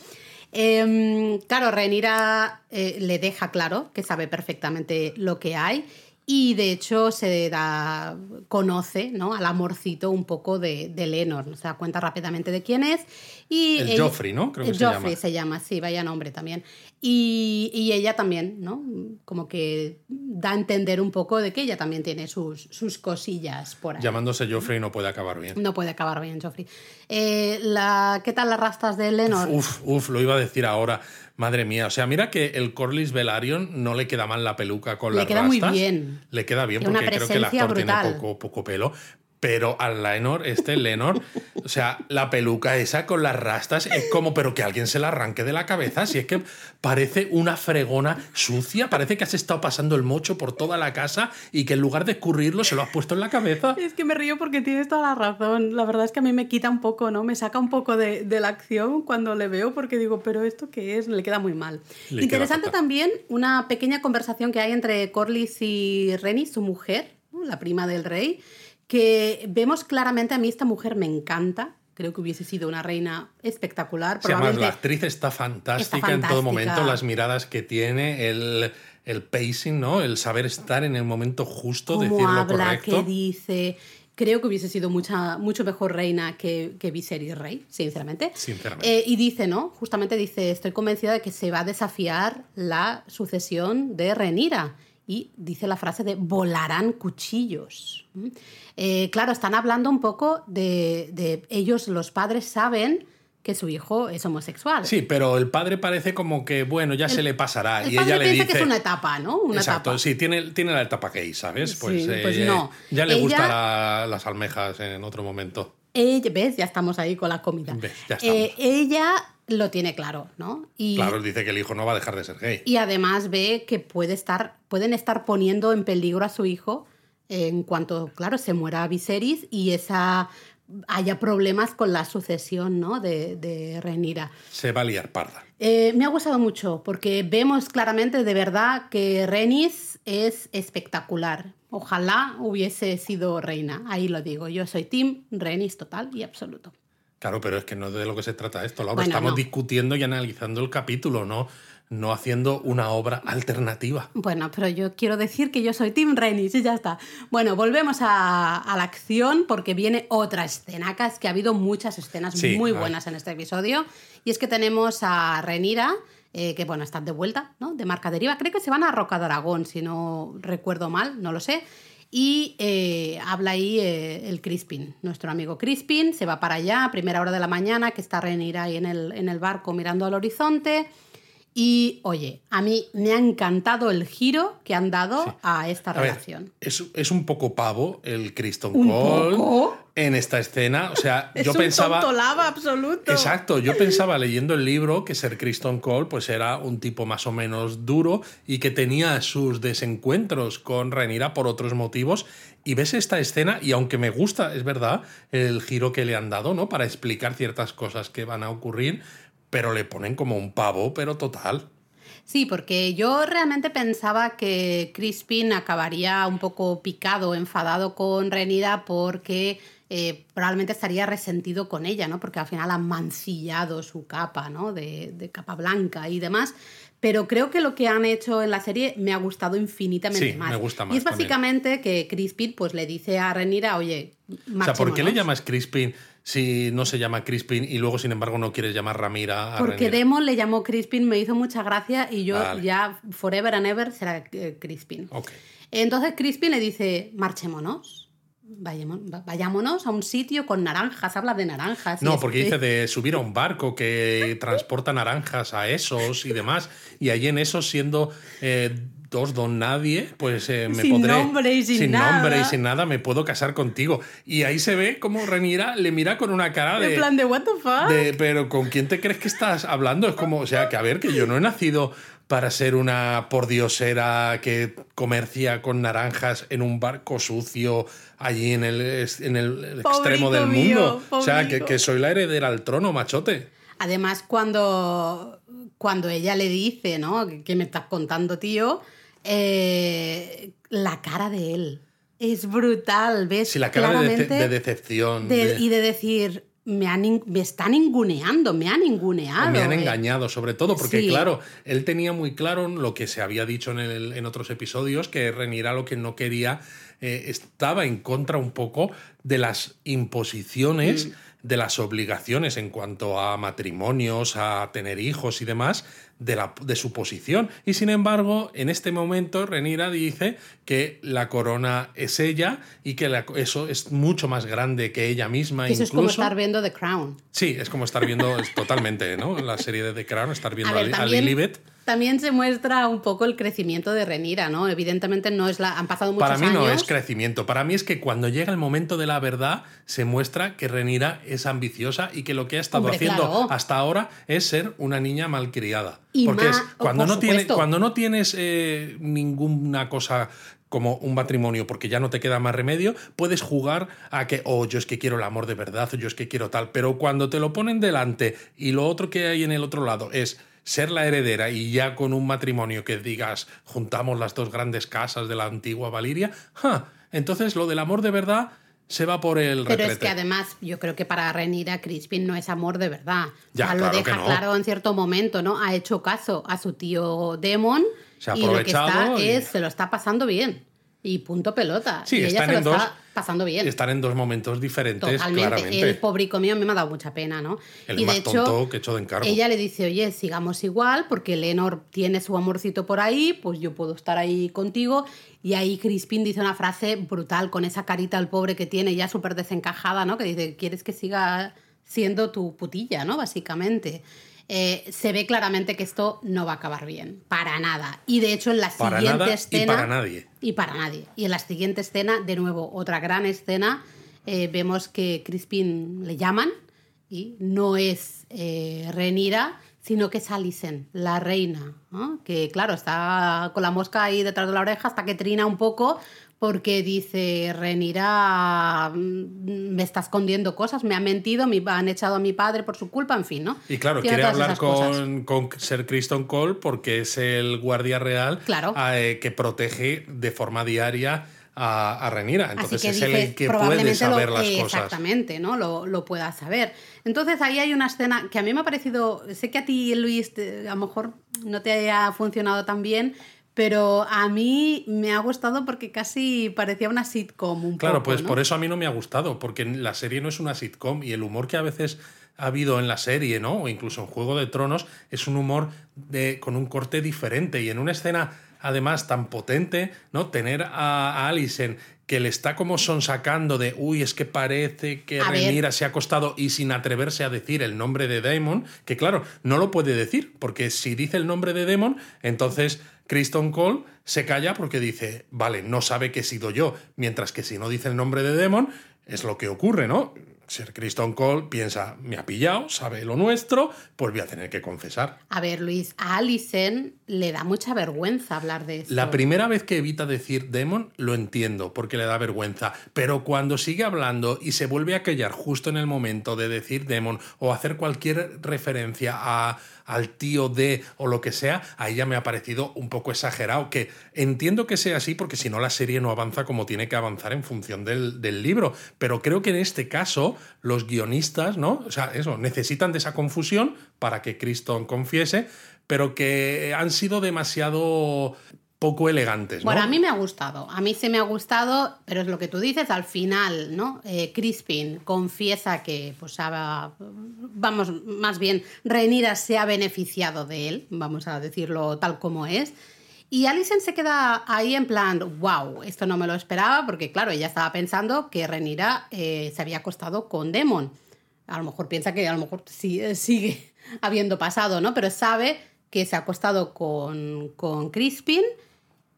Em, claro, Renira eh, le deja claro que sabe perfectamente lo que hay y de hecho se da, conoce ¿no? al amorcito un poco de, de Lenor, se da cuenta rápidamente de quién es. Y El ella- Joffrey, ¿no? Creo que el se Joffrey llama. se llama, sí, vaya nombre también. Y, y ella también, ¿no? Como que da a entender un poco de que ella también tiene sus, sus cosillas por ahí. Llamándose Joffrey no puede acabar bien. No puede acabar bien, Joffrey. Eh, la, ¿Qué tal las rastas de Lenor? Uf, uf, lo iba a decir ahora. Madre mía, o sea, mira que el Corlys Velaryon no le queda mal la peluca con Le las queda muy bien. Le queda bien porque creo que el actor brutal. tiene poco, poco pelo. Pero al Lenor, este Lenor, o sea, la peluca esa con las rastas es como, pero que alguien se la arranque de la cabeza. Si es que parece una fregona sucia, parece que has estado pasando el mocho por toda la casa y que en lugar de escurrirlo se lo has puesto en la cabeza. Es que me río porque tienes toda la razón. La verdad es que a mí me quita un poco, ¿no? Me saca un poco de, de la acción cuando le veo porque digo, pero ¿esto qué es? Le queda muy mal. Le Interesante también una pequeña conversación que hay entre Corlys y Reni, su mujer, ¿no? la prima del rey, que vemos claramente, a mí esta mujer me encanta. Creo que hubiese sido una reina espectacular. Sí, además, la actriz está fantástica, Está en todo fantástica. momento, las miradas que tiene, el, el pacing, ¿no? El saber estar en el momento justo, cómo decir lo habla, correcto. qué dice. Creo que hubiese sido mucha, mucho mejor reina que, que Viserys Rey, sinceramente. Sinceramente. Eh, y dice, ¿no? Justamente dice, estoy convencida de que se va a desafiar la sucesión de Renira. Y dice la frase de volarán cuchillos. ¿Mm? Eh, claro, están hablando un poco de, de ellos, los padres saben que su hijo es homosexual. Sí, pero el padre parece como que, bueno, ya se le pasará. El y padre ella le piensa dice. que es una etapa, ¿no? Una Exacto, etapa. sí, tiene, tiene la etapa gay, ¿sabes? Pues, Sí, pues eh, no. Ya le Ella- gustarán las almejas en otro momento. Ella, ¿Ves? Ya estamos ahí con la comida. Ves, ya Eh, ella lo tiene claro, ¿no? Y, Claro, dice que el hijo no va a dejar de ser gay. y además ve que puede estar, pueden estar poniendo en peligro a su hijo en cuanto, claro, se muera Viserys y esa haya problemas con la sucesión ¿no? de, de Renira. Se va a liar parda. Eh, me ha gustado mucho porque vemos claramente de verdad que Renis es espectacular. Ojalá hubiese sido reina. Ahí lo digo. Yo soy Tim Renis total y absoluto. Claro, pero es que no es de lo que se trata esto, Laura. Estamos discutiendo y analizando el capítulo, ¿no? no haciendo una obra alternativa. Bueno, pero yo quiero decir que yo soy Tim Renis y ya está. Bueno, volvemos a, la acción porque viene otra escena. Acá es que ha habido muchas escenas muy buenas en este episodio. Y es que tenemos a Renira, eh, que bueno, están de vuelta, ¿no? De marca deriva. Creo que se van a Roca de Aragón, si no recuerdo mal, no lo sé. Y eh, habla ahí eh, el Crispin, nuestro amigo Crispin, se va para allá a primera hora de la mañana, que está Renira ahí en el, en el barco mirando al horizonte. Y oye, a mí me ha encantado el giro que han dado a esta relación. es, un poco pavo el Kristen Cole en esta escena. O sea, es yo un pensaba. absoluto. Exacto, yo pensaba leyendo el libro que ser Kristen Cole pues era un tipo más o menos duro y que tenía sus desencuentros con Renira por otros motivos. Y ves esta escena, y aunque me gusta, es verdad, el giro que le han dado, ¿no? Para explicar ciertas cosas que van a ocurrir, pero le ponen como un pavo, pero total. Sí, porque yo realmente pensaba que Crispin acabaría un poco picado, enfadado con Renida porque eh, probablemente estaría resentido con ella, ¿no? Porque al final ha mancillado su capa, ¿no? De, de, capa blanca y demás. Pero creo que lo que han hecho en la serie me ha gustado infinitamente sí, más. Me gusta más. Y es básicamente que Crispin pues, le dice a Renira, oye, O sea, ¿por qué le llamas Crispin si no se llama Crispin y luego, sin embargo, no quieres llamar Ramira a Porque Demon le llamó Crispin, me hizo mucha gracia y yo ya forever and ever será eh, Crispin. Entonces Crispin le dice, marchémonos. Vayámonos a un sitio con naranjas, habla de naranjas. No, porque dice de subir a un barco que transporta naranjas a esos y demás. Y allí en esos, siendo eh, dos don nadie, pues eh, me sin Nombre y sin, nada. nombre y sin nada, me puedo casar contigo. Y ahí se ve como Renira le mira con una cara de. En plan de, ¿What the fuck? pero ¿con quién te crees que estás hablando? Es como, o sea, que a ver, que yo no he nacido para ser una pordiosera que comercia con naranjas en un barco sucio allí en el, en el extremo del mundo. o sea, que, que, soy la heredera al trono, machote. Además, cuando, cuando ella le dice, ¿no? ¿Qué me estás contando, tío? Eh, la cara de él es brutal, ¿ves? Sí, la cara de, decepción. Y de decir, me, han, me ninguneando, me han ninguneado. Me han eh. engañado, sobre todo, porque claro, él tenía muy claro lo que se había dicho en, el, en otros episodios, que Renira lo que no quería eh, estaba en contra un poco de las imposiciones. Mm. De las obligaciones en cuanto a matrimonios, a tener hijos y demás, de, la, de su posición. Y sin embargo, en este momento, Renira dice que la corona es ella y que eso es mucho más grande que ella misma. Eso es como estar viendo The Crown. Sí, es como estar viendo totalmente, ¿no? La serie de The Crown, estar viendo a, Lilibet también se muestra un poco el crecimiento de Renira, ¿no? Evidentemente no es la. Han pasado muchos años. Para mí no es crecimiento. Para mí es que cuando llega el momento de la verdad, se muestra que Renira es ambiciosa y que lo que ha estado haciendo hasta ahora es ser una niña malcriada. Porque es cuando, no tiene, cuando no tienes eh, ninguna cosa como un matrimonio porque ya no te queda más remedio, puedes jugar a que, oh, yo es que quiero el amor de verdad, o yo es que quiero tal, pero cuando te lo ponen delante y lo otro que hay en el otro lado es ser la heredera y ya con un matrimonio que digas juntamos las dos grandes casas de la antigua Valiria, entonces lo del amor de verdad se va por el Pero es que además yo creo que para Renira Crispin no es amor de verdad. Ya, lo deja claro en cierto momento, ¿no? Ha hecho caso a su tío Demon se ha y lo que está es se lo está pasando bien. Y punto pelota. Sí, y ella se lo está pasando bien. Están en dos momentos diferentes. Totalmente. Claramente. El pobrico mío me ha dado mucha pena, ¿no? El y más de hecho, tonto que hecho de encargo. Ella le dice, oye, sigamos igual, porque Lenor tiene su amorcito por ahí, pues yo puedo estar ahí contigo. Y ahí Crispin dice una frase brutal, con esa carita el pobre que tiene, ya súper desencajada, ¿no? Que dice, ¿quieres que siga siendo tu putilla, ¿no? Básicamente. Eh, se ve claramente que esto no va a acabar bien, para nada. Y de hecho en la siguiente escena... Y para nadie. Y para nadie. Y en la siguiente escena, de nuevo, otra gran escena, eh, vemos que Crispin le llaman y no es eh, Renira, sino que es Alicent, la reina, ¿no? que claro, está con la mosca ahí detrás de la oreja hasta que trina un poco porque dice, Renira mm, me está escondiendo cosas, me ha mentido, me han echado a mi padre por su culpa, en fin, ¿no? Y claro, Tiene quiere hablar con, con Sir Criston Cole porque es el guardia real Claro. eh, que protege de forma diaria a, a Renira. Entonces es dices, el que puede saber lo, las cosas. Exactamente, ¿no? Lo, lo pueda saber. Entonces ahí hay una escena que a mí me ha parecido, sé que a ti, Luis, a lo mejor no te haya funcionado tan bien, pero a mí me ha gustado porque casi parecía una sitcom un Claro, poco, pues ¿no? por eso a mí no me ha gustado, porque la serie no es una sitcom y el humor que a veces ha habido en la serie, ¿no? O incluso en Juego de Tronos, es un humor de, con un corte diferente y en una escena además tan potente, ¿no? Tener a, a Alicent que le está como sonsacando de, uy, es que parece que A ver. Rhaenyra se ha acostado y sin atreverse a decir el nombre de Daemon, que claro, no lo puede decir, porque si dice el nombre de Daemon, entonces Kristen Cole se calla porque dice, vale, no sabe que he sido yo, mientras que si no dice el nombre de Daemon, es lo que ocurre, ¿no? Sir Kristen Cole piensa, me ha pillado, sabe lo nuestro, pues voy a tener que confesar. A ver, Luis, a Alicent le da mucha vergüenza hablar de esto. La primera vez que evita decir demon, lo entiendo, porque le da vergüenza. Pero cuando sigue hablando y se vuelve a callar justo en el momento de decir demon o hacer cualquier referencia a, al tío de o lo que sea, ahí ya me ha parecido un poco exagerado. Que entiendo que sea así, porque si no la serie no avanza como tiene que avanzar en función del, del libro. Pero creo que en este caso, los guionistas, ¿no? O sea, eso, necesitan de esa confusión para que Criston confiese, pero que han sido demasiado poco elegantes, ¿no? Bueno, a mí me ha gustado, a mí se me ha gustado, pero es lo que tú dices, al final, ¿no? Eh, Crispin confiesa que, pues, ha- vamos, más bien, Rhaenyra se ha beneficiado de él, vamos a decirlo tal como es, y Alicent se queda ahí en plan, wow, esto no me lo esperaba, porque claro, ella estaba pensando que Rhaenyra eh, se había acostado con Demon. A lo mejor piensa que a lo mejor sí- eh, sigue habiendo pasado, ¿no? Pero sabe que se ha acostado con, con Crispin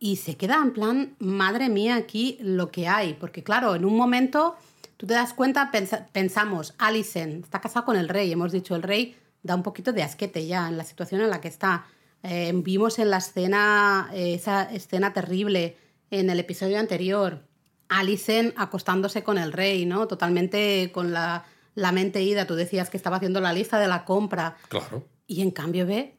y se queda en plan, madre mía, aquí lo que hay. Porque claro, en un momento tú te das cuenta, pensa- pensamos, Alicent está casada con el rey, hemos dicho, el rey da un poquito de asquete ya en la situación en la que está. Eh, vimos en la escena, eh, esa escena terrible en el episodio anterior, Alicent acostándose con el rey, ¿no? Totalmente con la, la mente ida. Tú decías que estaba haciendo la lista de la compra. Claro. Y en cambio ve,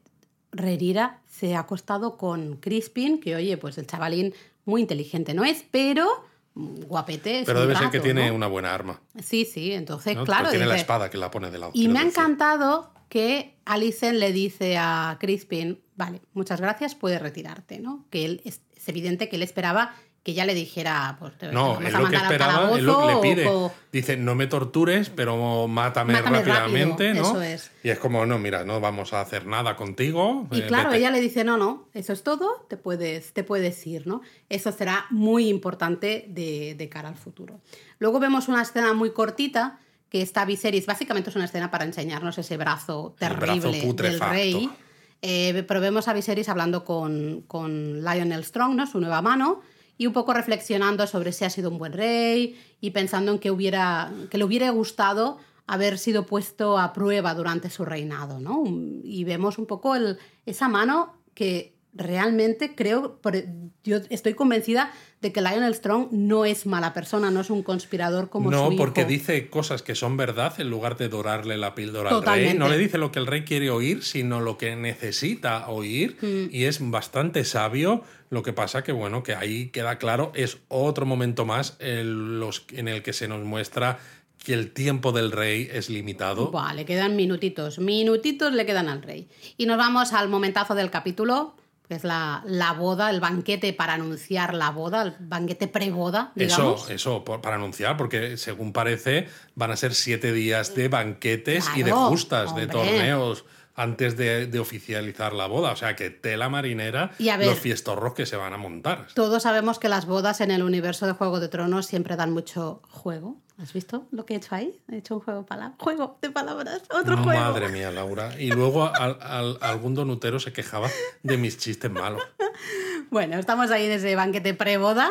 Rhaenyra se ha acostado con Crispin, que oye, pues el chavalín muy inteligente no es, pero guapete Pero debe ser que tiene ¿no? una buena arma. Sí, sí, entonces, ¿no? claro. Tiene la espada que la pone de lado. y me ha encantado que Alicent le dice a Crispin, vale, muchas gracias, puedes retirarte, ¿no? Que él es, es evidente que él esperaba que ella le dijera, pues te No, es lo que esperaba, es lo que le pide. o- Dice, no me tortures, pero mátame, Mátame rápidamente, rápido, ¿no? eso es. Y es como, no, mira, no vamos a hacer nada contigo. Y eh, claro, vete". ella le dice, no, no, eso es todo, te puedes, te puedes ir, ¿no? Eso será muy importante de, de cara al futuro. Luego vemos una escena muy cortita que está Viserys, básicamente es una escena para enseñarnos ese brazo terrible del rey. Eh, pero vemos a Viserys hablando con, con Lionel Strong, ¿no? Su nueva mano, y un poco reflexionando sobre si ha sido un buen rey y pensando en que, hubiera, que le hubiera gustado haber sido puesto a prueba durante su reinado, ¿no? Y vemos un poco el, esa mano que realmente creo, yo estoy convencida de que Lionel Strong no es mala persona, no es un conspirador como no, su porque dice cosas que son verdad en lugar de dorarle la píldora al rey. No le dice lo que el rey quiere oír, sino lo que necesita oír. Mm. Y es bastante sabio. Lo que pasa que, bueno, que ahí queda claro, es otro momento más en, los, en el que se nos muestra que el tiempo del rey es limitado. Buah, le quedan minutitos, minutitos le quedan al rey. Y nos vamos al momentazo del capítulo, es la, la boda, el banquete para anunciar la boda, el banquete preboda, digamos. Eso, eso, por- para anunciar, porque según parece van a ser siete días de banquetes y de justas, de torneos antes de, de oficializar la boda. O sea que tela marinera Y a ver- los fiestorros que se van a montar. Todos sabemos que las bodas en el universo de Juego de Tronos siempre dan mucho juego. ¿Has visto lo que he hecho ahí? He hecho un juego, de palabras, otro juego. Madre mía, Laura. Y luego al- al- algún donutero se quejaba de mis chistes malos. Bueno, estamos ahí en ese banquete preboda.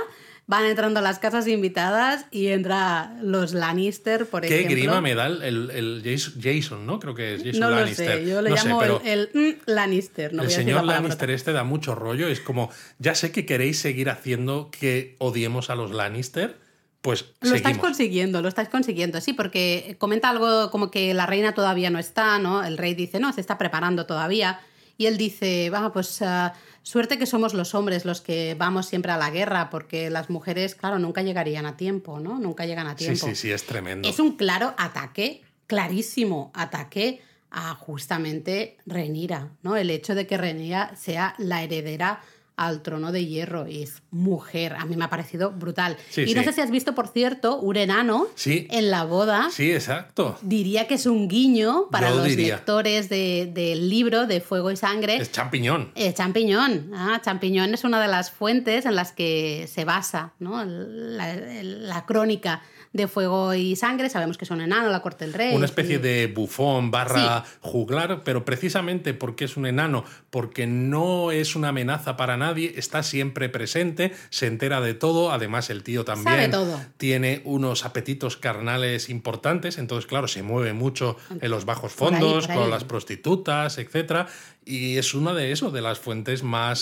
van entrando a las casas invitadas y entra los Lannister, por Qué ejemplo. grima me da el, el- el Jason, ¿no? Creo que es Jason No lo Lannister. sé, yo le No llamo el, el, mm, Lannister. No el voy a decir señor la Lannister este da mucho rollo. Es como, ya sé que queréis seguir haciendo que odiemos a los Lannister, pues Lo estáis seguimos. consiguiendo, lo estáis consiguiendo, sí, porque comenta algo como que la reina todavía no está, ¿no? El rey dice, no, se está preparando todavía. Y él dice, va, pues ah, suerte que somos los hombres los que vamos siempre a la guerra, porque las mujeres, claro, nunca llegarían a tiempo, ¿no? Nunca llegan a Sí, tiempo. sí, sí, es tremendo. Es un claro ataque, clarísimo ataque a justamente Renira, ¿no? El hecho de que Renira sea la heredera al trono de hierro y es mujer. A mí me ha parecido brutal. Sí, y no sí. sé si has visto, por cierto, un enano Sí. en la boda. Sí, exacto. Diría que es un guiño para Yo los diría. lectores de- del libro de Fuego y Sangre. Es champiñón. Eh, champiñón. Ah, champiñón es una de las fuentes en las que se basa ¿no? la, la crónica de Fuego y Sangre. Sabemos que es un enano, la corte del rey. Una especie y- de bufón barra juglar, pero precisamente porque es un enano, porque no es una amenaza para nadie, está siempre presente, se entera de todo, además el tío también Sabe todo. tiene unos apetitos carnales importantes, entonces claro, se mueve mucho en los bajos Por ahí, fondos, por ahí. con las prostitutas, etcétera, y es una de eso, de las fuentes más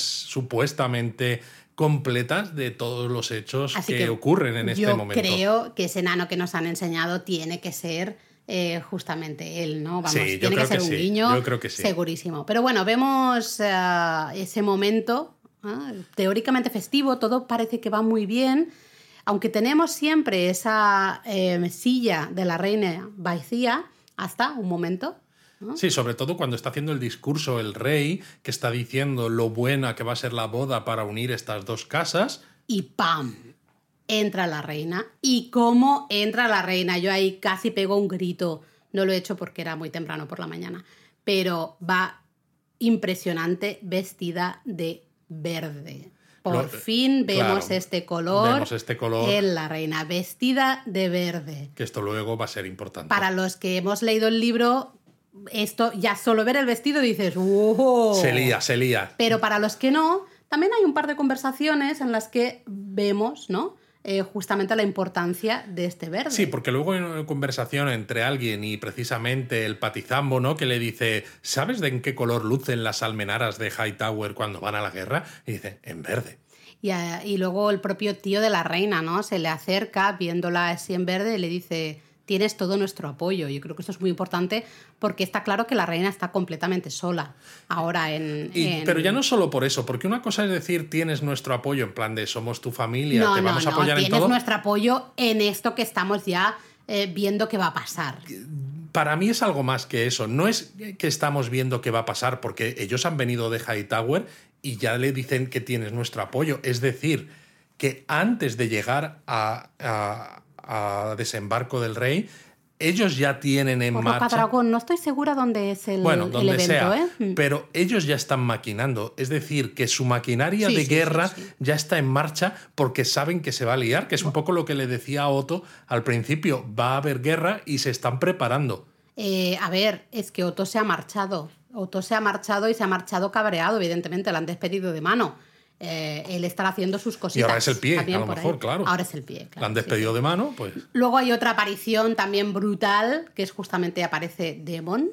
supuestamente completas de todos los hechos que, ocurren en este yo momento. creo que ese enano que nos han enseñado tiene que ser eh, justamente él, ¿no? Vamos, Sí, yo tiene que ser que un sí, guiño. yo creo que sí. Segurísimo. Pero bueno, vemos eh, ese momento ah, teóricamente festivo, todo parece que va muy bien. Aunque tenemos siempre esa eh, silla de la reina vacía, hasta un momento. ¿No? Sí, sobre todo cuando está haciendo el discurso el rey, que está diciendo lo buena que va a ser la boda para unir estas dos casas. y ¡pam! Entra la reina. ¿Y cómo entra la reina? Yo ahí casi pego un grito. No lo he hecho porque era muy temprano por la mañana. Pero va impresionante vestida de verde. Por Lo- fin vemos claro, este color vemos este color. en la reina, vestida de verde. Que esto luego va a ser importante. Para los que hemos leído el libro, esto ya solo ver el vestido dices, ¡wow! Se lía, se lía. Pero para los que no, también hay un par de conversaciones en las que vemos, ¿no? Eh, justamente la importancia de este verde. Sí, porque luego hay una conversación entre alguien y precisamente el patizambo, ¿no? Que le dice, ¿sabes de en qué color lucen las almenaras de Hightower cuando van a la guerra? Y dice, en verde. Y, a- y luego el propio tío de la reina, ¿no? Se le acerca viéndola así en verde y le dice, tienes todo nuestro apoyo. Yo creo que esto es muy importante porque está claro que la reina está completamente sola ahora en... Y- en- Pero ya no solo por eso, porque una cosa es decir, tienes nuestro apoyo, en plan de somos tu familia, no, te no, vamos a no, apoyar en tienes todo. nuestro apoyo en esto que estamos ya eh, viendo que va a pasar. Para mí es algo más que eso. No es que estamos viendo qué va a pasar, porque ellos han venido de Hightower y ya le dicen que tienes nuestro apoyo. Es decir, que antes de llegar a, a- a desembarco del rey, ellos ya tienen en marcha. Dragón, no estoy segura dónde es el, Bueno, el donde evento, sea. ¿eh? Mm. Pero ellos ya están maquinando. Es decir, que su maquinaria Sí, de sí, guerra sí. ya está en marcha porque saben que se va a liar, que es un poco lo que le decía a Otto al principio. Va a haber guerra y se están preparando. Eh, a ver, es que Otto se ha marchado. Otto se ha marchado y se ha marchado cabreado, evidentemente, lo han despedido de mano. Eh, él estará haciendo sus cositas. Y ahora es el pie, a lo ahí. mejor, claro. Ahora es el pie, claro. La han sí, despedido de mano, pues. Luego hay otra aparición también brutal, que es justamente aparece Demon.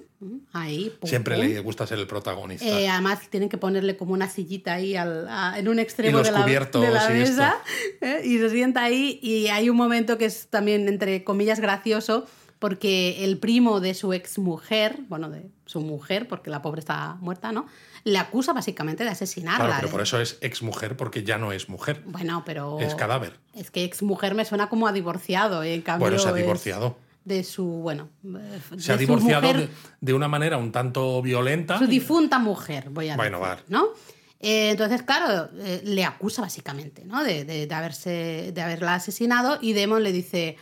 Ahí. pum, Siempre pum. le gusta ser el protagonista. Eh, además tienen que ponerle como una sillita ahí al- a- en un Y extremo de la, de la y mesa ¿eh? y se sienta ahí y hay un momento que es también entre comillas gracioso porque el primo de su exmujer, bueno, de su mujer, porque la pobre está muerta, ¿no? Le acusa básicamente de asesinarla. claro, pero por eso es ex mujer, porque ya no es mujer. Bueno, pero... Es cadáver. Es que exmujer me suena como a divorciado, y en cambio Bueno, se ha divorciado. De su, bueno... eh, Se ha divorciado mujer- de, de una manera un tanto violenta. su difunta mujer, voy a Bueno, decir, vale. ¿no? Eh, entonces, claro, eh, le acusa básicamente, ¿no? De, de- de haberse, de haberla asesinado y Demon le dice,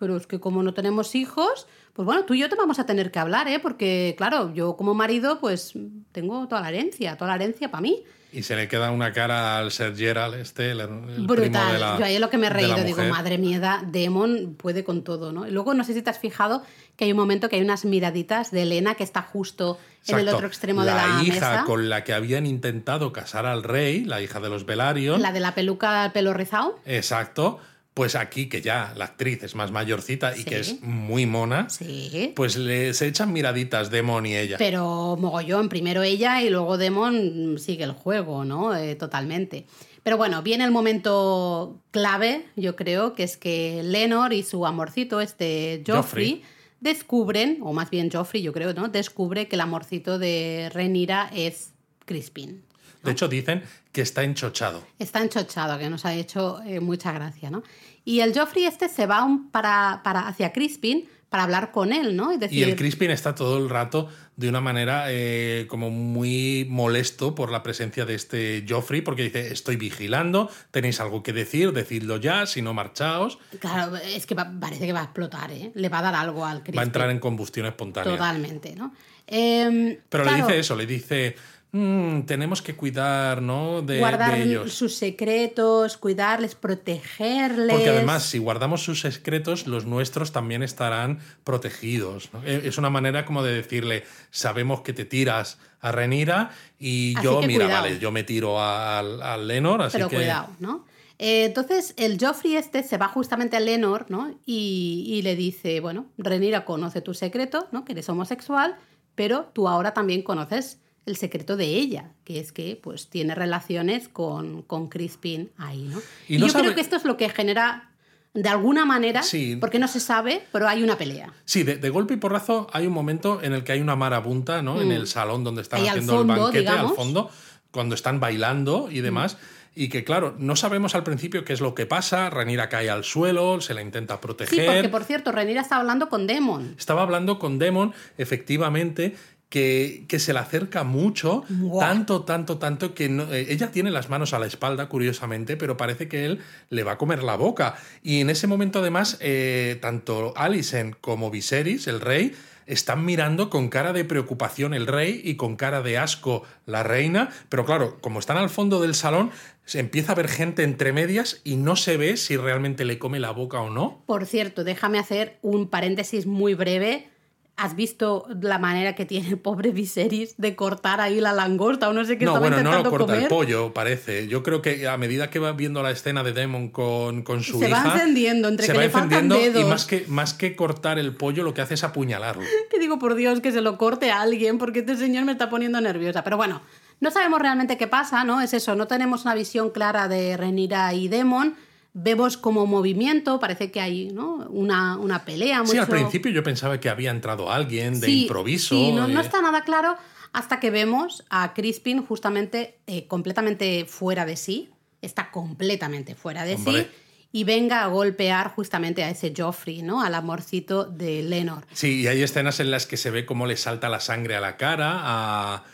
pero es que como no tenemos hijos, pues bueno, tú y yo te vamos a tener que hablar, ¿eh? Porque, claro, yo como marido, pues tengo toda la herencia, toda la herencia para mí. Y se le queda una cara al Ser Gerald, este, el, el primo Brutal. de la. Yo ahí es lo que me he la reído, digo, madre mía, Demon puede con todo, ¿no? Y luego no sé si te has fijado que hay un momento que hay unas miraditas de Elena que está justo en el otro extremo de la hija con la que habían intentado casar al rey, la hija de los Velaryon. La de la peluca al pelo rizado. Exacto. Pues aquí, que ya la actriz es más mayorcita y que es muy mona, sí. pues le, se echan miraditas Demon y ella. Pero mogollón, primero ella y luego Demon sigue el juego, ¿no? Eh, totalmente. Pero bueno, viene el momento clave, yo creo, que es que Lenor y su amorcito, este Joffrey, descubren, o más bien Joffrey, yo creo, ¿no? Descubre que el amorcito de Renira es Crispin. De hecho, dicen que está enchochado. Está enchochado, que nos ha hecho eh, mucha gracia, ¿no? Y el Joffrey este se va para, para hacia Crispin para hablar con él, ¿no? Y, decir... y el Crispin está todo el rato de una manera eh, como muy molesto por la presencia de este Joffrey, porque dice, estoy vigilando, tenéis algo que decir, decidlo ya, si no marchaos. Claro, es que parece que va a explotar, ¿eh? Le va a dar algo al Crispin. Va a entrar en combustión espontánea. Totalmente, ¿no? Em, Pero le dice eso, le dice Mm, tenemos que cuidar, ¿no? De, Guardar ellos. sus secretos, cuidarles, protegerles. Porque además, si guardamos sus secretos, los nuestros también estarán protegidos. E, es una manera como de decirle, sabemos que te tiras a Renira y yo, mira, vale, yo me tiro al Lenor, así Pero que... cuidado, ¿no? Eh, entonces el Joffrey este se va justamente a Lenor, ¿no? Y, y, le dice, bueno, Renira conoce tu secreto, ¿no? Que eres homosexual, pero tú ahora también conoces el secreto de ella, que es que pues tiene relaciones con, con Crispin ahí, ¿no? Y, yo creo que esto es lo que genera de alguna manera, porque no se sabe, pero hay una pelea. Sí, de, golpe y porrazo hay un momento en el que hay una marabunta, ¿no? En mm. el salón donde están haciendo el banquete, al fondo, cuando están bailando y demás. Y que, claro, no sabemos al principio qué es lo que pasa. Renira cae al suelo, se la intenta proteger. Sí, porque, por cierto, Renira estaba hablando con Demon. Estaba hablando con Demon, efectivamente, que, se le acerca mucho, tanto, tanto, tanto que eh, ella tiene las manos a la espalda, curiosamente, pero parece que él le va a comer la boca. Y en ese momento, además, eh, tanto Alicent como Viserys, el rey, están mirando con cara de preocupación el rey y con cara de asco la reina, pero claro, como están al fondo del salón, se empieza a ver gente entre medias y no se ve si realmente le come la boca o no. Por cierto, déjame hacer un paréntesis muy breve ¿Has visto la manera que tiene el pobre Viserys de cortar ahí la langosta o no sé qué no, bueno, no lo corta el pollo, parece. Yo creo que a medida que va viendo la escena de Demon con, con su se hija... Se va encendiendo, entre se que va le encendiendo dedos. y más que, más que cortar el pollo lo que hace es apuñalarlo. Que digo, por Dios, que se lo corte a alguien porque este señor me está poniendo nerviosa. Pero bueno, no sabemos realmente qué pasa, ¿no? Es eso, no tenemos una visión clara de Renira y Demon vemos como movimiento, parece que hay ¿no? una, una pelea. Sí, al principio yo pensaba que había entrado alguien de improviso. Sí, no, no, está nada claro hasta que vemos a Crispin justamente eh, completamente fuera de sí, está completamente fuera de sí. Y venga a golpear justamente a ese Joffrey, ¿no? Al amorcito de Lenor. Sí, y hay escenas en las que se ve cómo le salta la sangre a la cara, a,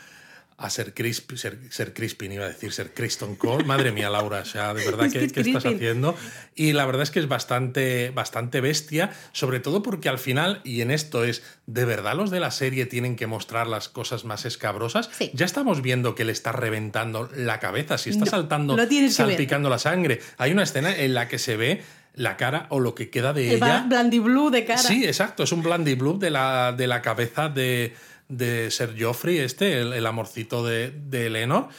a ser, Crisp, ser, ser, Crispin, iba a decir ser Criston Cole. Madre mía, Laura, o sea, de verdad, ¿qué, ¿qué estás haciendo? Y la verdad es que es bastante, bastante bestia, sobre todo porque al final, y en esto es, ¿de verdad los de la serie tienen que mostrar las cosas más escabrosas? Ya estamos viendo que le está reventando la cabeza, si está saltando, salpicando la sangre. Hay una escena en la que se ve la cara o lo que queda de El ella. Blandy Blue de cara. Sí, exacto, es un Blandy Blue de la, de la cabeza de de ser Joffrey, este, el, amorcito de, de Eleanor.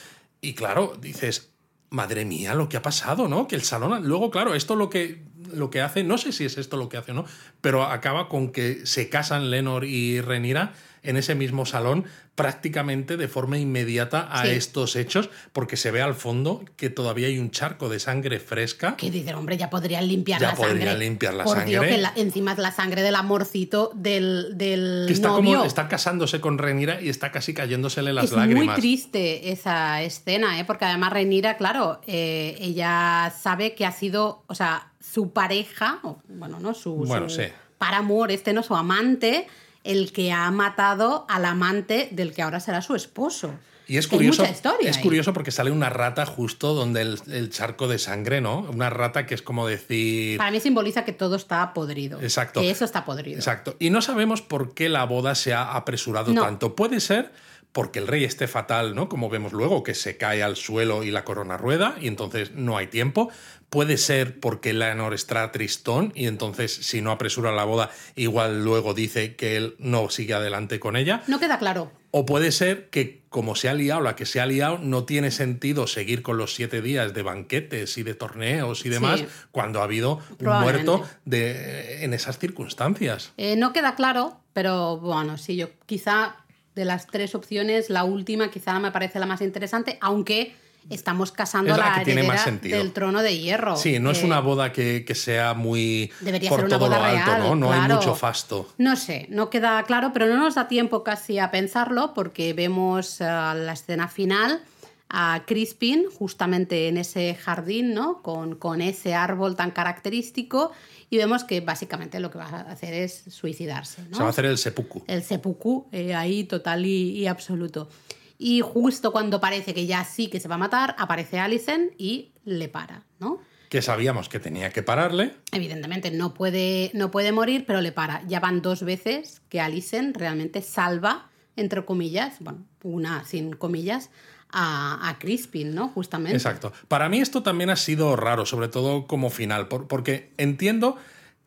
Y claro, dices, madre mía, lo que ha pasado, ¿no? Que el salón. Luego, claro, esto lo que, lo que hace, no sé si es esto lo que hace o no, pero acaba con que se casan Lenor y Renira en ese mismo salón prácticamente de forma inmediata a estos hechos, porque se ve al fondo que todavía hay un charco de sangre fresca. Que dicen, hombre, ya podrían limpiar ya la podrían sangre. limpiar la Por sangre. Dios, que encima es la sangre del amorcito del, del que está novio. Como, está casándose con Renira y está casi cayéndosele las es lágrimas. muy triste esa escena, ¿eh? porque además Renira, claro, eh, ella sabe que ha sido, o sea, su pareja, o, bueno, ¿no? Su, bueno, su sí. para amor, este no, su amante el que ha matado al amante del que ahora será su esposo. Y es curioso, es ahí. curioso porque sale una rata justo donde el, el, charco de sangre, ¿no? Una rata que es como decir... Para mí simboliza que todo está podrido. Exacto. Que eso está podrido. Exacto. Y no sabemos por qué la boda se ha apresurado No. tanto. Puede ser porque el rey esté fatal, ¿no? Como vemos luego, que se cae al suelo y la corona rueda y entonces no hay tiempo. Puede ser porque Leonor está tristón y entonces si no apresura la boda, igual luego dice que él no sigue adelante con ella. No queda claro. O puede ser que como se ha liado la que se ha liado, no tiene sentido seguir con los siete días de banquetes y de torneos y demás Sí. cuando ha habido un muerto de, en esas circunstancias. Eh, no queda claro, pero bueno, sí, yo quizá de las tres opciones, la última quizá me parece la más interesante, aunque estamos casando Es la la que tiene más heredera sentido. del trono de hierro. Sí, no es una boda que, que sea muy Debería por ser una todo boda lo alto, ¿no? No hay mucho fasto. No sé, no queda claro, pero no nos da tiempo casi a pensarlo porque vemos eh, la escena final a Crispin justamente en ese jardín, ¿no? Con, con ese árbol tan característico y vemos que básicamente lo que va a hacer es suicidarse, ¿no? Se va a hacer el seppuku. el seppuku eh, ahí total y, y absoluto. Y justo cuando parece que ya sí que se va a matar, aparece Alicent y le para, ¿no? Que sabíamos que tenía que pararle. Evidentemente no puede, no puede morir, pero le para. Ya van dos veces que Alicent realmente salva, entre comillas, bueno, una sin comillas, a, a Crispin, ¿no? Justamente. Exacto. Para mí esto también ha sido raro, sobre todo como final, por- porque entiendo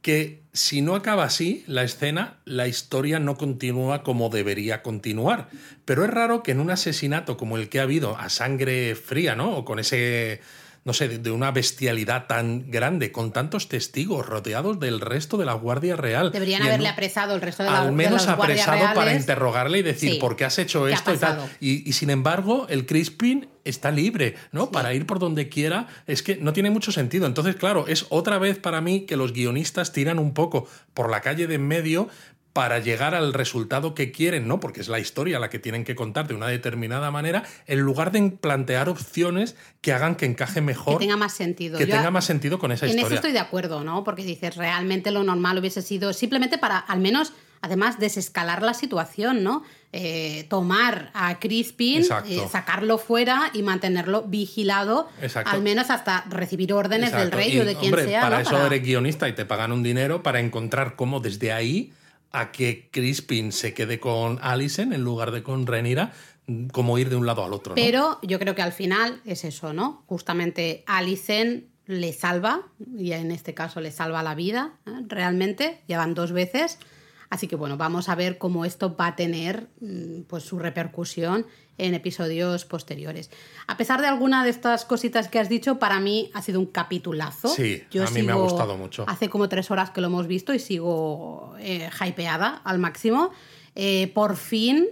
que si no acaba así la escena, la historia no continúa como debería continuar. Pero es raro que en un asesinato como el que ha habido a sangre fría, ¿no? O con ese, no sé, de- una bestialidad tan grande, con tantos testigos rodeados del resto de la Guardia Real. Deberían haberle un- apresado el resto de la al de menos apresado para interrogarle y decir Sí. por qué has hecho ¿Qué ha esto y tal. y sin embargo, el Crispin está libre, ¿no? Para ir por donde quiera. Es que no tiene mucho sentido. Entonces, claro, es otra vez para mí que los guionistas tiran un poco por la calle de en medio para llegar al resultado que quieren, ¿no? Porque es la historia la que tienen que contar de una determinada manera, en lugar de plantear opciones que hagan que encaje Que mejor, tenga más sentido. que Yo- tenga más sentido con esa En eso historia. estoy de acuerdo, ¿no? Porque dices, realmente lo normal hubiese sido simplemente para, al menos, además, desescalar la situación, ¿no? Eh, tomar a Crispin, eh, sacarlo fuera y mantenerlo vigilado, Exacto. al menos hasta recibir órdenes del rey Y, o de quien hombre, sea. Para ¿no? eso Para- eres guionista y te pagan un dinero para encontrar cómo desde ahí a que Crispin se quede con Alicent en lugar de con Renira, como ir de un lado al otro. Pero yo creo que al final es eso, ¿no? Justamente Alicent le salva, y en este caso le salva la vida, ¿eh? realmente, ya van dos veces. Así que bueno, vamos a ver cómo esto va a tener mm, pues su repercusión en episodios posteriores. A pesar de alguna de estas cositas que has dicho, para mí ha sido un capitulazo. Sí, a mí me ha gustado mucho. Hace como tres horas que lo hemos visto y sigo eh, hypeada al máximo. Eh, por fin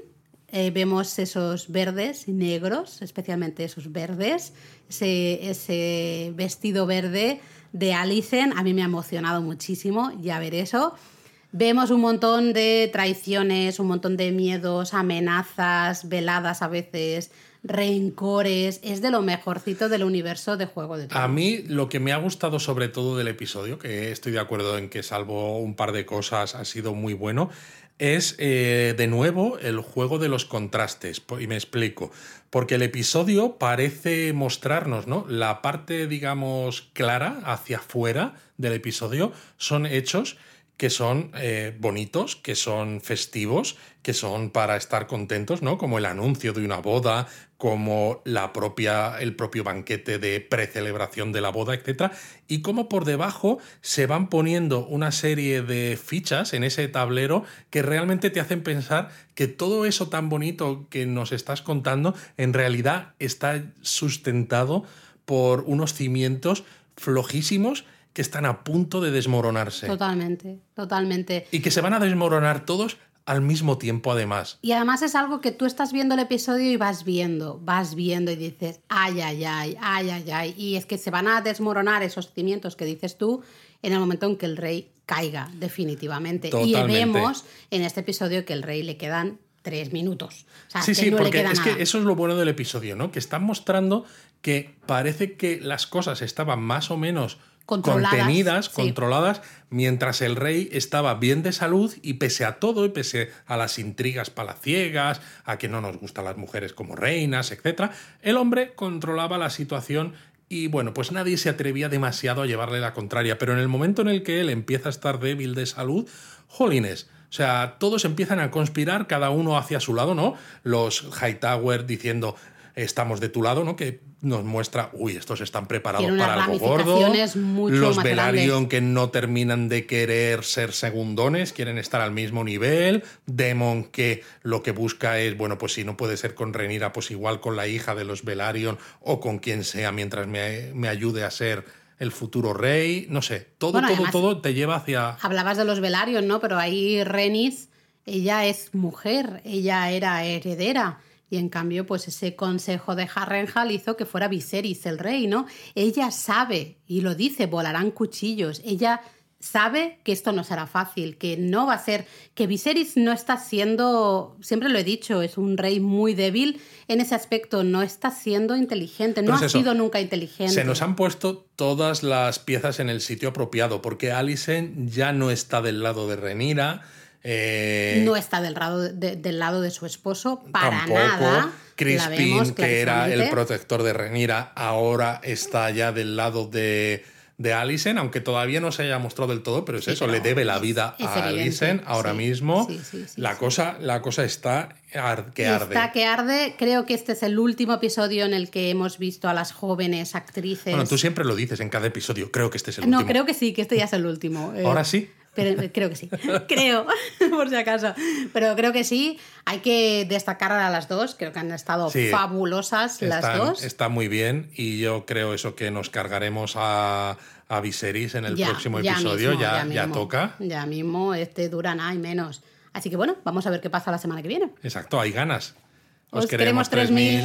eh, vemos esos verdes y negros, especialmente esos verdes, ese, ese vestido verde de Alicent. A mí me ha emocionado muchísimo ya ver eso. Vemos un montón de traiciones, un montón de miedos, amenazas, veladas a veces, rencores. Es de lo mejorcito del universo de Juego de Tronos. A mí lo que me ha gustado sobre todo del episodio, que estoy de acuerdo en que salvo un par de cosas ha sido muy bueno, es eh, de nuevo el juego de los contrastes. Y me explico. Porque el episodio parece mostrarnos, ¿no? La parte, digamos, clara hacia afuera del episodio son hechos que son eh, bonitos, que son festivos, que son para estar contentos, ¿no? Como el anuncio de una boda, como la propia, el propio banquete de precelebración de la boda, etc. Y como por debajo se van poniendo una serie de fichas en ese tablero que realmente te hacen pensar que todo eso tan bonito que nos estás contando en realidad está sustentado por unos cimientos flojísimos que están a punto de desmoronarse. Totalmente, totalmente. Y que se van a desmoronar todos al mismo tiempo, además. Y además es algo que tú estás viendo el episodio y vas viendo, vas viendo y dices, ay, ay, ay, ay, ay, ay. Y es que se van a desmoronar esos cimientos que dices tú en el momento en que el rey caiga, definitivamente. Totalmente. Y vemos en este episodio que el rey le quedan tres minutos. O sea, Sí, que sí, no porque es nada. que eso es lo bueno del episodio, ¿no? Que están mostrando que parece que las cosas estaban más o menos Controladas, contenidas, sí. controladas, mientras el rey estaba bien de salud y pese a todo, y pese a las intrigas palaciegas, a que no nos gustan las mujeres como reinas, etc., el hombre controlaba la situación y bueno, pues nadie se atrevía demasiado a llevarle la contraria, pero en el momento en el que él empieza a estar débil de salud, jolines, O sea, todos empiezan a conspirar, cada uno hacia su lado, ¿no? Los Hightower diciendo, estamos de tu lado, ¿no? Que nos muestra, uy, estos están preparados Tiene para algo gordo. mucho Los Velaryon que no terminan de querer ser segundones, quieren estar al mismo nivel. Demon que lo que busca es, bueno, pues si no puede ser con Renira, pues igual con la hija de los Velaryon o con quien sea mientras me, me ayude a ser el futuro rey. No sé, todo, Bueno, todo, además- todo te lleva hacia... Hablabas de los Velarios, ¿no? Pero ahí Renis, ella es mujer, ella era heredera. Y en cambio, pues ese consejo de Harrenhal hizo que fuera Viserys el rey, ¿no? Ella sabe, y lo dice, volarán cuchillos. Ella sabe que esto no será fácil, que no va a ser, que Viserys no está siendo, siempre lo he dicho, es un rey muy débil en ese aspecto, no está siendo inteligente, no ha eso, sido nunca inteligente. Se nos han puesto todas las piezas en el sitio apropiado, porque Alicent ya no está del lado de Renira. Eh, no está del lado de, del lado de su esposo para tampoco. nada. Crispin, que era el protector de Renira, ahora está ya del lado de, de Alicent, aunque todavía no se haya mostrado del todo, pero es Sí, eso, pero le debe la vida es a Alicent ahora sí, mismo. sí, la. Cosa, la cosa está ar- que arde. Está que arde. Creo que este es el último episodio en el que hemos visto a las jóvenes actrices. Bueno, tú siempre lo dices en cada episodio, creo que este es el no, último. creo que sí, que este ya es el último. Eh, Ahora sí. Pero, creo que sí. creo, por si acaso. Pero creo que sí. Hay que destacar a las dos. Creo que han estado Sí. fabulosas las dos. Está muy bien y yo creo eso que nos cargaremos a, a Viserys en el Ya, próximo ya episodio, mismo, ya, ya mismo. toca. Ya mismo, este dura nada y menos. Así que bueno, vamos a ver qué pasa la semana que viene. Exacto, hay ganas. Os queremos 3000.